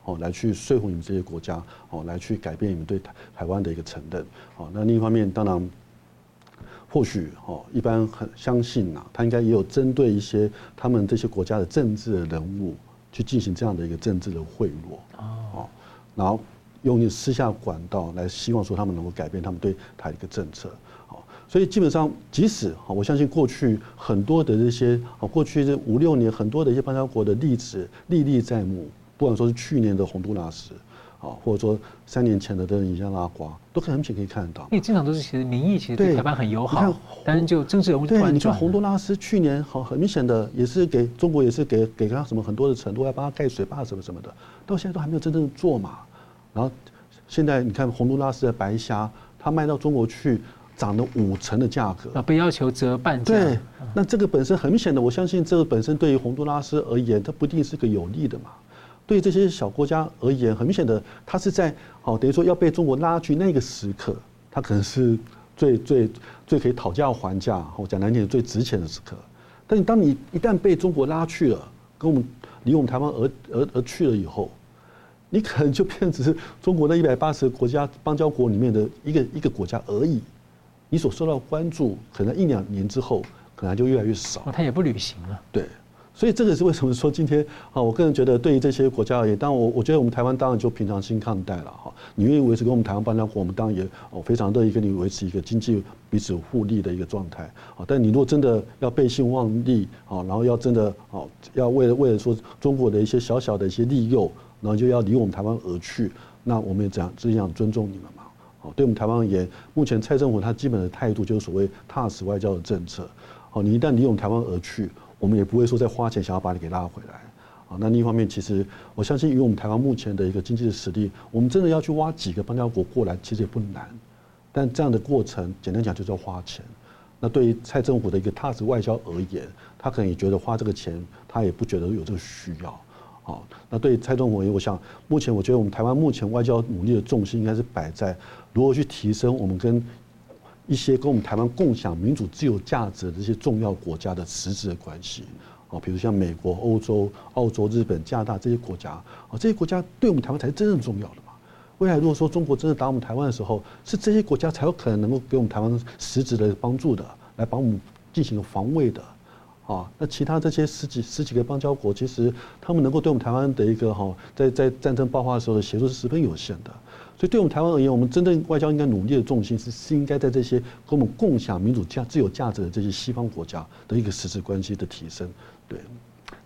哦，来去说服你们这些国家，哦，来去改变你们对台台湾的一个承认。哦，那另一方面，当然，或许哦，一般很相信呐，他应该也有针对一些他们这些国家的政治的人物去进行这样的一个政治的贿赂。哦，然后用你私下管道来希望说他们能够改变他们对台的一个政策。哦，所以基本上，即使哦，我相信过去很多的这些哦，过去这五六年很多的一些邦交国的例子历历在目。不管说是去年的洪都拉斯，啊，或者说三年前的的尼加拉瓜，都很明显可以看得到。因为经常都是其实民意其实对台湾很友好，但是就政治人物。对，你看洪都拉斯去年好很明显的也是给中国也是给给他什么很多的承诺，要帮他盖水坝什么什么的，到现在都还没有真正做嘛。然后现在你看洪都拉斯的白虾，它卖到中国去涨了五成的价格，啊，被要求折半价。对，那这个本身很明显的，我相信这个本身对于洪都拉斯而言，它不一定是个有利的嘛。对这些小国家而言，很明显的，它是在哦，等于说要被中国拉去那个时刻，它可能是最最最可以讨价还价，我讲难听点，最值钱的时刻。但你当你一旦被中国拉去了，跟我们离我们台湾而而而去了以后，你可能就变成只是中国那一百八十个国家邦交国里面的一个一个国家而已。你所受到关注，可能一两年之后，可能就越来越少。他也不旅行了。对。所以这个是为什么说今天啊，我个人觉得对于这些国家而言，当然我我觉得我们台湾当然就平常心看待了哈。你愿意维持跟我们台湾邦交国，我们当然也非常乐意跟你维持一个经济彼此互利的一个状态啊。但你如果真的要背信忘义啊，然后要真的哦要为了为了说中国的一些小小的一些利诱，然后就要离我们台湾而去，那我们也这样这样尊重你们嘛。哦，对我们台湾而言，目前蔡政府他基本的态度就是所谓踏实外交的政策。哦，你一旦离我们台湾而去。我们也不会说再花钱想要把你给拉回来，啊，那另一方面，其实我相信，以我们台湾目前的一个经济的实力，我们真的要去挖几个邦交国过来，其实也不难。但这样的过程，简单讲就是要花钱。那对于蔡政府的一个踏实外交而言，他可能也觉得花这个钱，他也不觉得有这个需要。好，那对蔡政府而言，我想目前我觉得我们台湾目前外交努力的重心应该是摆在如何去提升我们跟一些跟我们台湾共享民主自由价值的这些重要国家的实质的关系。啊，比如像美国、欧洲、澳洲、日本、加拿大这些国家，啊，这些国家对我们台湾才是真正重要的嘛。未来如果说中国真的打我们台湾的时候，是这些国家才有可能能够给我们台湾实质的帮助的，来帮我们进行防卫的。啊，那其他这些十几十几个邦交国，其实他们能够对我们台湾的一个哈，在在战争爆发的时候的协助是十分有限的。所以对我们台湾而言，我们真正外交应该努力的重心是是应该在这些和我们共享民主价自由价值的这些西方国家的一个实质关系的提升。对。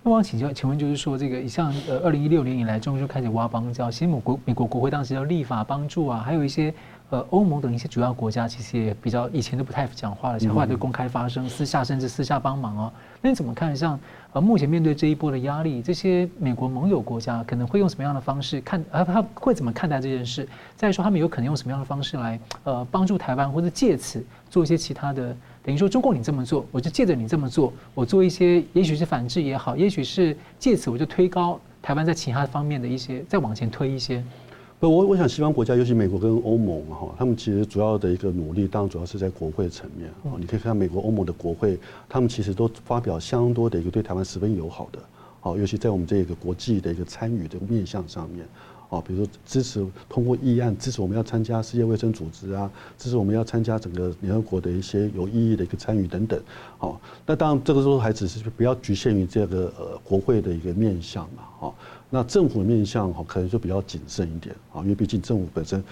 那我想请教，请问就是说，这个像呃，二零一六年以来，中国就开始挖邦交，其实美国美国国会当时要立法帮助啊，还有一些。呃，欧盟等一些主要国家其实也比较以前都不太讲话了，现在后来都公开发声，私下甚至私下帮忙哦。那你怎么看？像呃，目前面对这一波的压力，这些美国盟友国家可能会用什么样的方式看？呃，他会怎么看待这件事？再说，他们有可能用什么样的方式来呃帮助台湾，或者借此做一些其他的？等于说，中共你这么做，我就借着你这么做，我做一些，也许是反制也好，也许是借此我就推高台湾在其他方面的一些，再往前推一些。不，我我想西方国家，尤其美国跟欧盟哈，他们其实主要的一个努力，当然主要是在国会层面啊。你可以看美国、欧盟的国会，他们其实都发表相当多的一个对台湾十分友好的，好，尤其在我们这个国际的一个参与的面向上面。啊，比如说支持通过议案，支持我们要参加世界卫生组织啊，支持我们要参加整个联合国的一些有意义的一个参与等等。好，那当然这个时候还只是不要局限于这个呃国会的一个面向嘛。好，那政府面向哈可能就比较谨慎一点啊，因为毕竟政府本身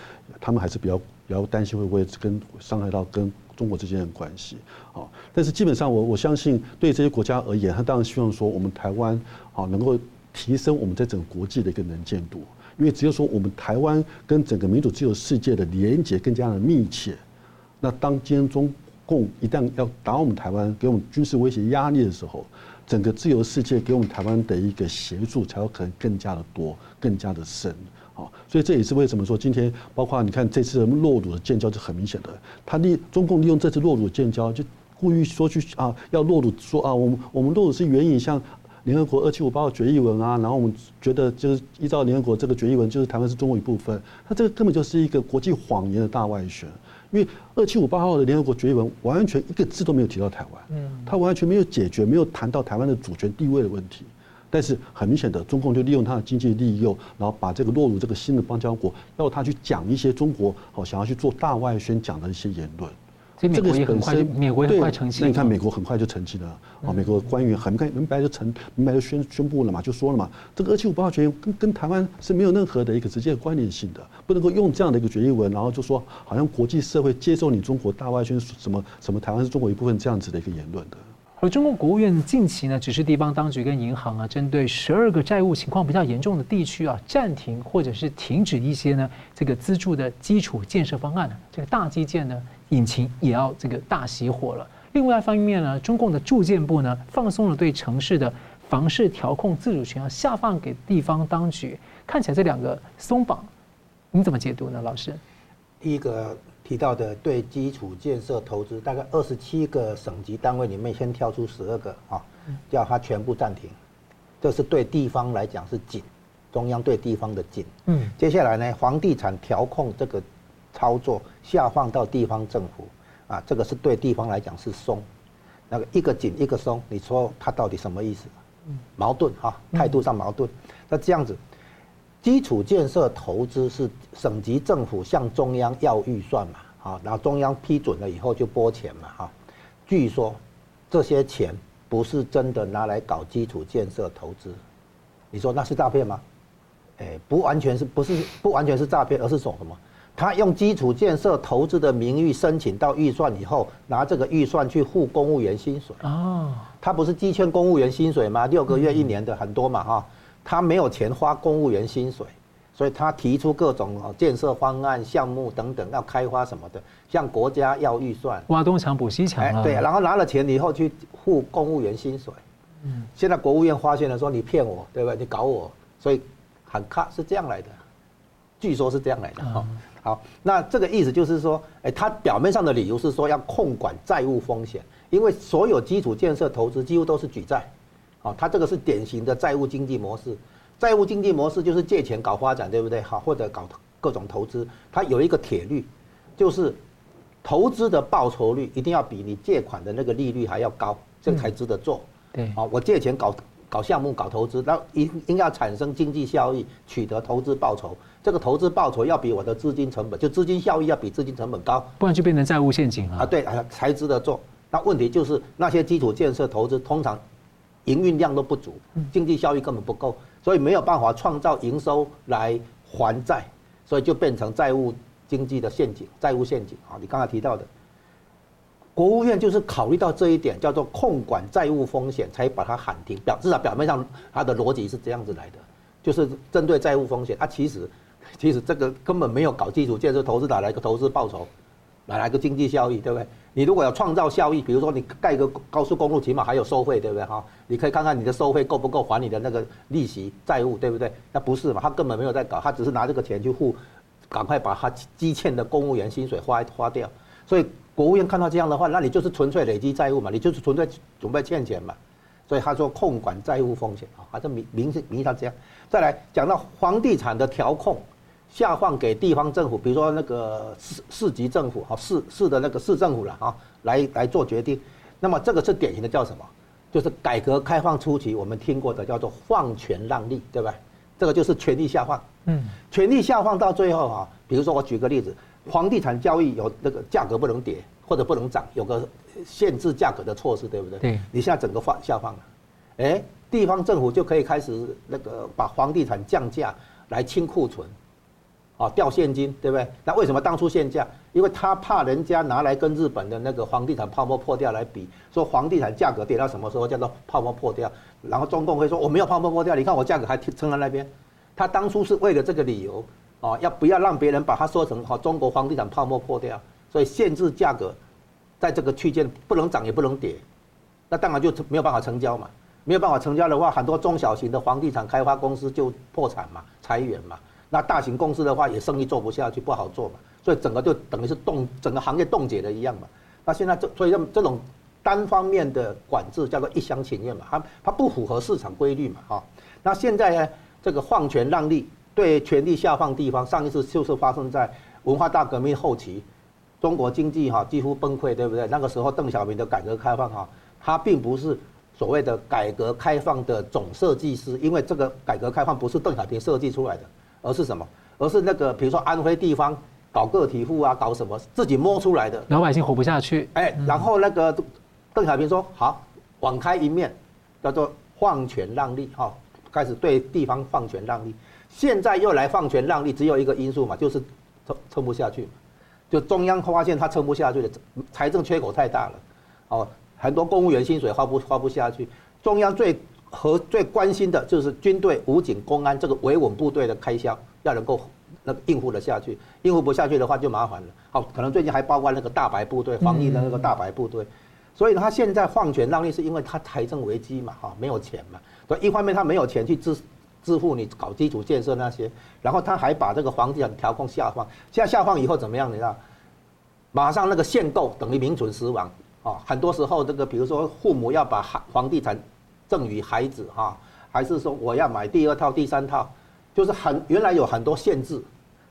他们还是比较比较担心会不会跟伤害到跟中国之间的关系。啊，但是基本上我我相信对这些国家而言，他当然希望说我们台湾好能够提升我们在整个国际的一个能见度。因为只有说我们台湾跟整个民主自由世界的连结更加的密切，那当今天中共一旦要打我们台湾，给我们军事威胁压力的时候，整个自由世界给我们台湾的一个协助才有可能更加的多、更加的深。好，所以这也是为什么说今天包括你看这次诺鲁的建交是很明显的，他利中共利用这次诺鲁建交就故意说去啊要诺鲁说啊我们我们诺鲁是援引像。联合国二七五八号决议文啊，然后我们觉得就是依照联合国这个决议文，就是台湾是中国一部分。它这个根本就是一个国际谎言的大外宣，因为二七五八号的联合国决议文完全一个字都没有提到台湾，嗯，它完全没有解决，没有谈到台湾的主权地位的问题。但是很明显的，中共就利用它的经济利诱，然后把这个落入这个新的邦交国，要他去讲一些中国好想要去做大外宣讲的一些言论。这个也很快，美国也很快澄清。那你看，美国很快就澄清了啊！美国官员很快明白就澄明白就宣宣布了嘛，就说了嘛，这个二七五八号决议跟跟台湾是没有任何的一个直接的关联性的，不能够用这样的一个决议文，然后就说好像国际社会接受你中国大外宣什么什么台湾是中国一部分这样子的一个言论的。而中共国务院近期呢，只是地方当局跟银行啊，针对十二个债务情况比较严重的地区啊，暂停或者是停止一些呢这个资助的基础建设方案。这个大基建呢，引擎也要这个大熄火了。另外一方面呢，中共的住建部呢，放松了对城市的房市调控自主权，要下放给地方当局。看起来这两个松绑，你怎么解读呢，老师？第一个。提到的对基础建设投资，大概二十七个省级单位里面，先挑出十二个啊，叫它全部暂停。这是对地方来讲是紧，中央对地方的紧。嗯，接下来呢，房地产调控这个操作下放到地方政府啊，这个是对地方来讲是松。那个一个紧一个松，你说它到底什么意思？矛盾哈，态度上矛盾。那这样子。基础建设投资是省级政府向中央要预算嘛，啊，然后中央批准了以后就拨钱嘛，哈。据说这些钱不是真的拿来搞基础建设投资，你说那是诈骗吗？哎，不完全是，不是不完全是诈骗，而是说什么？他用基础建设投资的名义申请到预算以后，拿这个预算去付公务员薪水哦？他不是鸡圈公务员薪水吗？六个月一年的很多嘛，哈。他没有钱花公务员薪水，所以他提出各种建设方案、项目等等要开发什么的，向国家要预算，挖东墙补西墙啊。对，然后拿了钱以后去付公务员薪水。嗯，现在国务院发现了说你骗我，对不对？你搞我，所以很卡是这样来的。据说是这样来的哈。好，那这个意思就是说，哎，他表面上的理由是说要控管债务风险，因为所有基础建设投资几乎都是举债，好，他这个是典型的债务经济模式。债务经济模式就是借钱搞发展，对不对？好，或者搞各种投资，它有一个铁律，就是投资的报酬率一定要比你借款的那个利率还要高，这才值得做。对，好，我借钱搞搞项目、搞投资，那应应要产生经济效益，取得投资报酬。这个投资报酬要比我的资金成本，就资金效益要比资金成本高，不然就变成债务陷阱了。啊，对，才值得做。那问题就是那些基础建设投资通常营运量都不足，经济效益根本不够。所以没有办法创造营收来还债，所以就变成债务经济的陷阱，债务陷阱啊！你刚才提到的，国务院就是考虑到这一点，叫做控管债务风险，才把它喊停。表至少表面上它的逻辑是这样子来的，就是针对债务风险。啊，其实其实这个根本没有搞基础建设投资，哪来个投资报酬？哪来个经济效益？对不对？你如果要创造效益，比如说你盖个高速公路，起码还有收费，对不对哈？你可以看看你的收费够不够还你的那个利息债务，对不对？那不是嘛？他根本没有在搞，他只是拿这个钱去付，赶快把他积欠的公务员薪水花花掉。所以国务院看到这样的话，那你就是纯粹累积债务嘛，你就是纯粹准备欠钱嘛。所以他说控管债务风险啊，还是明明明他这样。再来讲到房地产的调控。下放给地方政府，比如说那个市市级政府，哈市市的那个市政府了啊，来来做决定。那么这个是典型的叫什么？就是改革开放初期我们听过的叫做放权让利，对吧？这个就是权力下放。嗯，权力下放到最后啊，比如说我举个例子，房地产交易有那个价格不能跌或者不能涨，有个限制价格的措施，对不对？对。你现在整个放下放了，哎，地方政府就可以开始那个把房地产降价来清库存。啊，掉现金，对不对？那为什么当初限价？因为他怕人家拿来跟日本的那个房地产泡沫破掉来比，说房地产价格跌到什么时候叫做泡沫破掉？然后中共会说我没有泡沫破掉，你看我价格还撑在那边。他当初是为了这个理由，啊，要不要让别人把它说成哈中国房地产泡沫破掉？所以限制价格，在这个区间不能涨也不能跌，那当然就没有办法成交嘛。没有办法成交的话，很多中小型的房地产开发公司就破产嘛，裁员嘛。那大型公司的话也生意做不下去，不好做嘛，所以整个就等于是冻，整个行业冻结的一样嘛。那现在这所以这这种单方面的管制叫做一厢情愿嘛，它它不符合市场规律嘛，哈。那现在呢，这个放权让利，对权力下放地方，上一次就是发生在文化大革命后期，中国经济哈几乎崩溃，对不对？那个时候邓小平的改革开放哈，他并不是所谓的改革开放的总设计师，因为这个改革开放不是邓小平设计出来的。而是什么？而是那个，比如说安徽地方搞个体户啊，搞什么自己摸出来的，老百姓活不下去。哎，然后那个邓小平说好，网开一面，叫做放权让利，哈，开始对地方放权让利。现在又来放权让利，只有一个因素嘛，就是撑撑不下去，就中央发现他撑不下去了，财政缺口太大了，哦，很多公务员薪水花不花不下去，中央最。和最关心的就是军队、武警、公安这个维稳部队的开销要能够那个应付得下去，应付不下去的话就麻烦了。好，可能最近还包括那个大白部队、防疫的那个大白部队，所以他现在放权让利是因为他财政危机嘛，哈，没有钱嘛。所以一方面他没有钱去支支付你搞基础建设那些，然后他还把这个房地产调控下放，现在下放以后怎么样？你知道？马上那个限购等于名存实亡啊！很多时候这个比如说父母要把房地产。赠与孩子哈，还是说我要买第二套、第三套，就是很原来有很多限制，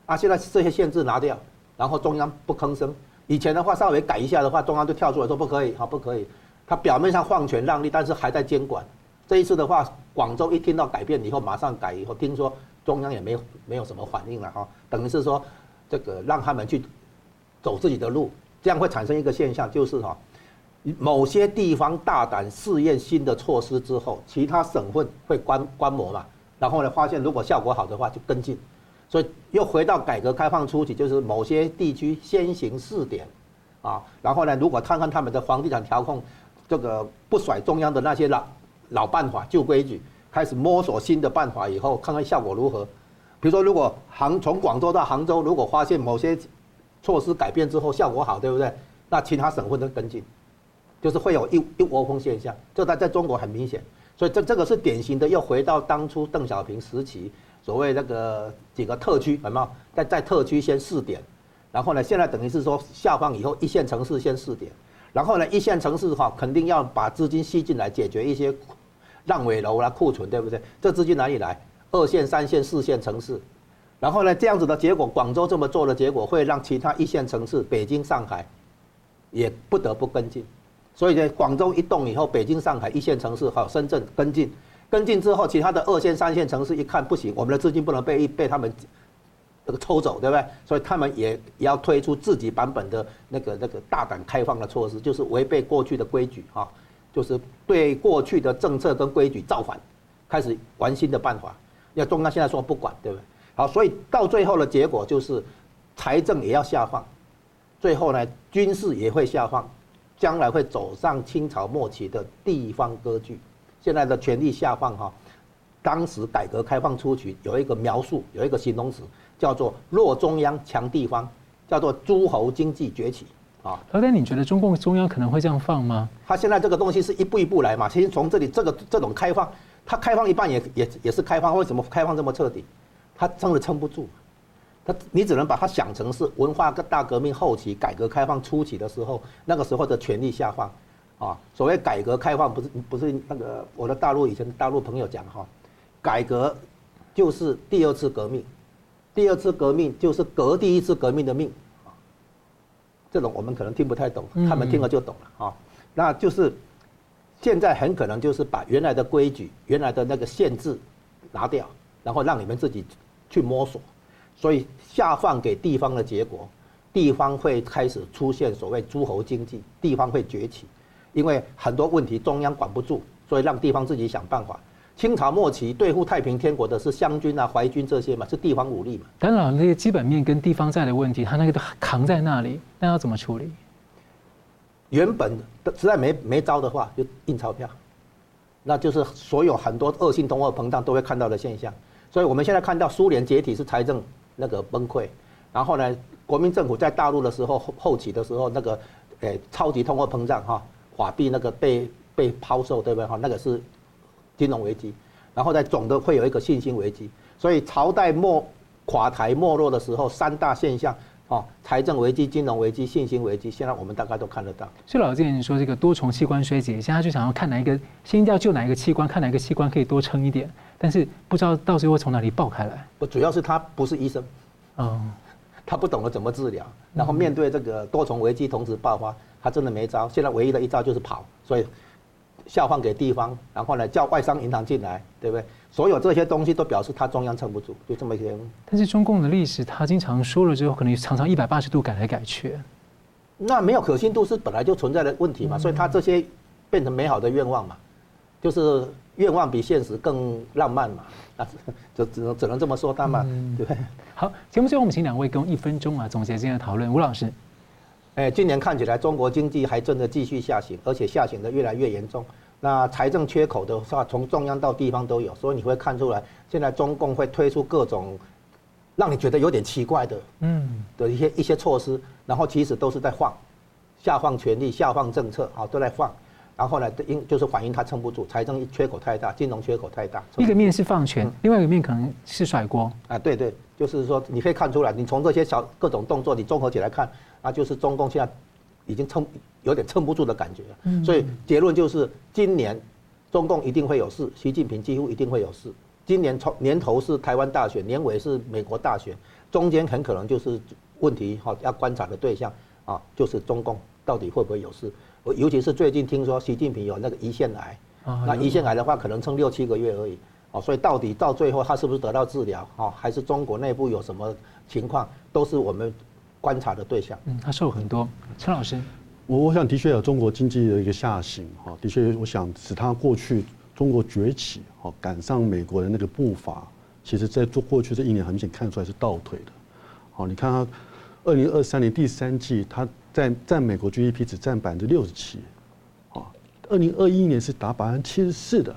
啊，现在这些限制拿掉，然后中央不吭声。以前的话稍微改一下的话，中央就跳出来说不可以，好不可以。他表面上放权让利，但是还在监管。这一次的话，广州一听到改变以后，马上改以后，听说中央也没没有什么反应了哈，等于是说这个让他们去走自己的路，这样会产生一个现象，就是哈。某些地方大胆试验新的措施之后，其他省份会观观摩嘛，然后呢，发现如果效果好的话就跟进，所以又回到改革开放初期，就是某些地区先行试点，啊，然后呢，如果看看他们的房地产调控，这个不甩中央的那些老老办法、旧规矩，开始摸索新的办法以后，看看效果如何。比如说，如果杭从广州到杭州，如果发现某些措施改变之后效果好，对不对？那其他省份都跟进。就是会有一一窝蜂现象，这在在中国很明显，所以这这个是典型的，又回到当初邓小平时期所谓那个几个特区，有没有？在在特区先试点，然后呢，现在等于是说下放以后，一线城市先试点，然后呢，一线城市哈肯定要把资金吸进来，解决一些烂尾楼啦、库存，对不对？这资金哪里来？二线、三线、四线城市，然后呢，这样子的结果，广州这么做的结果，会让其他一线城市，北京、上海，也不得不跟进。所以呢，广州一动以后，北京、上海一线城市还有深圳跟进，跟进之后，其他的二线、三线城市一看不行，我们的资金不能被被他们。这个抽走，对不对？所以他们也也要推出自己版本的那个那个大胆开放的措施，就是违背过去的规矩啊，就是对过去的政策跟规矩造反，开始玩新的办法。要中央现在说不管，对不对？好，所以到最后的结果就是，财政也要下放，最后呢，军事也会下放，将来会走上清朝末期的地方割据。现在的权力下放哈，当时改革开放初期有一个描述，有一个形容词。叫做弱中央强地方，叫做诸侯经济崛起啊。老戴，你觉得中共中央可能会这样放吗？他现在这个东西是一步一步来嘛。其实从这里这个这种开放，他开放一半也也也是开放。为什么开放这么彻底？他真的撑不住。他你只能把它想成是文化大革命后期、改革开放初期的时候，那个时候的权力下放啊。所谓改革开放，不是不是那个我的大陆以前大陆朋友讲哈，改革就是第二次革命。第二次革命就是革第一次革命的命，啊，这种我们可能听不太懂，他们听了就懂了啊。那就是现在很可能就是把原来的规矩、原来的那个限制拿掉，然后让你们自己去摸索。所以下放给地方的结果，地方会开始出现所谓诸侯经济，地方会崛起，因为很多问题中央管不住，所以让地方自己想办法。清朝末期对付太平天国的是湘军啊、淮军这些嘛，是地方武力嘛。当然，那些基本面跟地方债的问题，他那个都扛在那里，那要怎么处理？原本实在没没招的话，就印钞票，那就是所有很多恶性通货膨胀都会看到的现象。所以我们现在看到苏联解体是财政那个崩溃，然后呢，国民政府在大陆的时候后后期的时候那个，诶，超级通货膨胀哈，法币那个被被抛售，对不对哈？那个是。金融危机，然后在总的会有一个信心危机，所以朝代末垮台没落的时候，三大现象哦，财政危机、金融危机、信心危机，现在我们大概都看得到。所以老建说这个多重器官衰竭，现在就想要看哪一个先要救哪一个器官，看哪个器官可以多撑一点，但是不知道到时候会从哪里爆开来。不，主要是他不是医生，嗯，[laughs] 他不懂得怎么治疗，然后面对这个多重危机同时爆发，他真的没招。现在唯一的一招就是跑，所以。下放给地方，然后呢，叫外商银行进来，对不对？所有这些东西都表示他中央撑不住，就这么一点。但是中共的历史，他经常说了之后，可能常常一百八十度改来改去。那没有可信度是本来就存在的问题嘛，所以他这些变成美好的愿望嘛，就是愿望比现实更浪漫嘛，那 [laughs] 就只能只能这么说他嘛，对不对？好，节目最后我们请两位跟一分钟啊总结今天的讨论，吴老师。哎，今年看起来中国经济还真的继续下行，而且下行的越来越严重。那财政缺口的话，从中央到地方都有，所以你会看出来，现在中共会推出各种让你觉得有点奇怪的，嗯，的一些一些措施，然后其实都是在放，下放权力、下放政策啊，都在放。然后呢，因就是反映它撑不住，财政缺口太大，金融缺口太大。一个面是放权，另外一个面可能是甩锅。啊，对对，就是说你可以看出来，你从这些小各种动作，你综合起来看。那就是中共现在已经撑有点撑不住的感觉了，所以结论就是今年中共一定会有事，习近平几乎一定会有事。今年从年头是台湾大选，年尾是美国大选，中间很可能就是问题哈，要观察的对象啊，就是中共到底会不会有事。尤其是最近听说习近平有那个胰腺癌，那胰腺癌的话可能撑六七个月而已，哦，所以到底到最后他是不是得到治疗啊，还是中国内部有什么情况，都是我们。观察的对象，嗯，他瘦很多。陈老师，我我想的确有中国经济的一个下行，哈，的确，我想使它过去中国崛起，哈，赶上美国的那个步伐，其实在做过去这一年很明显看出来是倒退的，好，你看它二零二三年第三季，它在占美国 GDP 只占百分之六十七，啊，二零二一年是达百分之七十四的，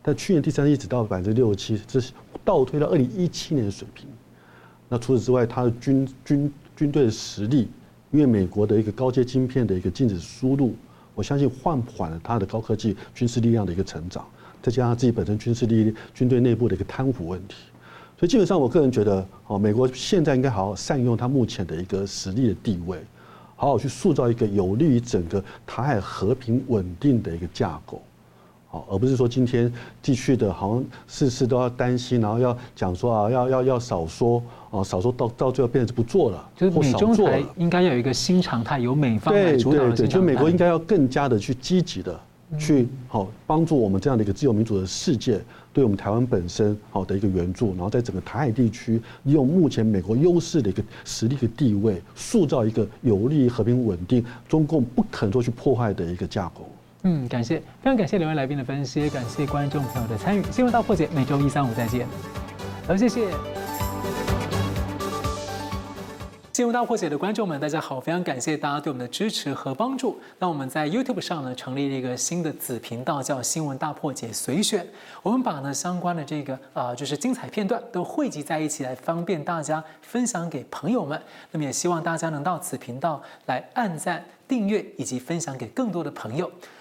但去年第三季只到百分之六十七，这是倒退到二零一七年的水平。那除此之外，它的军军军队的实力，因为美国的一个高阶晶片的一个禁止输入，我相信换缓了他的高科技军事力量的一个成长，再加上自己本身军事力军队内部的一个贪腐问题，所以基本上，我个人觉得，哦，美国现在应该好好善用它目前的一个实力的地位，好好去塑造一个有利于整个台海和平稳定的一个架构，好，而不是说今天继续的，好像事事都要担心，然后要讲说啊，要要要少说，哦，少说到到最后变成不做了，就是美中台应该要有一个新常态，由美方来主导。对对对，就美国应该要更加的去积极的。去好帮助我们这样的一个自由民主的世界，对我们台湾本身好的一个援助，然后在整个台海地区利用目前美国优势的一个实力和地位，塑造一个有利于和平稳定、中共不肯做去破坏的一个架构。嗯，感谢，非常感谢两位来宾的分析，感谢观众朋友的参与。新闻大破解，每周一、三、五再见。好，谢谢。新闻大破解的观众们，大家好！非常感谢大家对我们的支持和帮助。那我们在 YouTube 上呢，成立了一个新的子频道，叫“新闻大破解随选”。我们把呢相关的这个啊、就是精彩片段都汇集在一起，来方便大家分享给朋友们。那么也希望大家能到此频道来按赞。订阅以及分享给更多的朋友。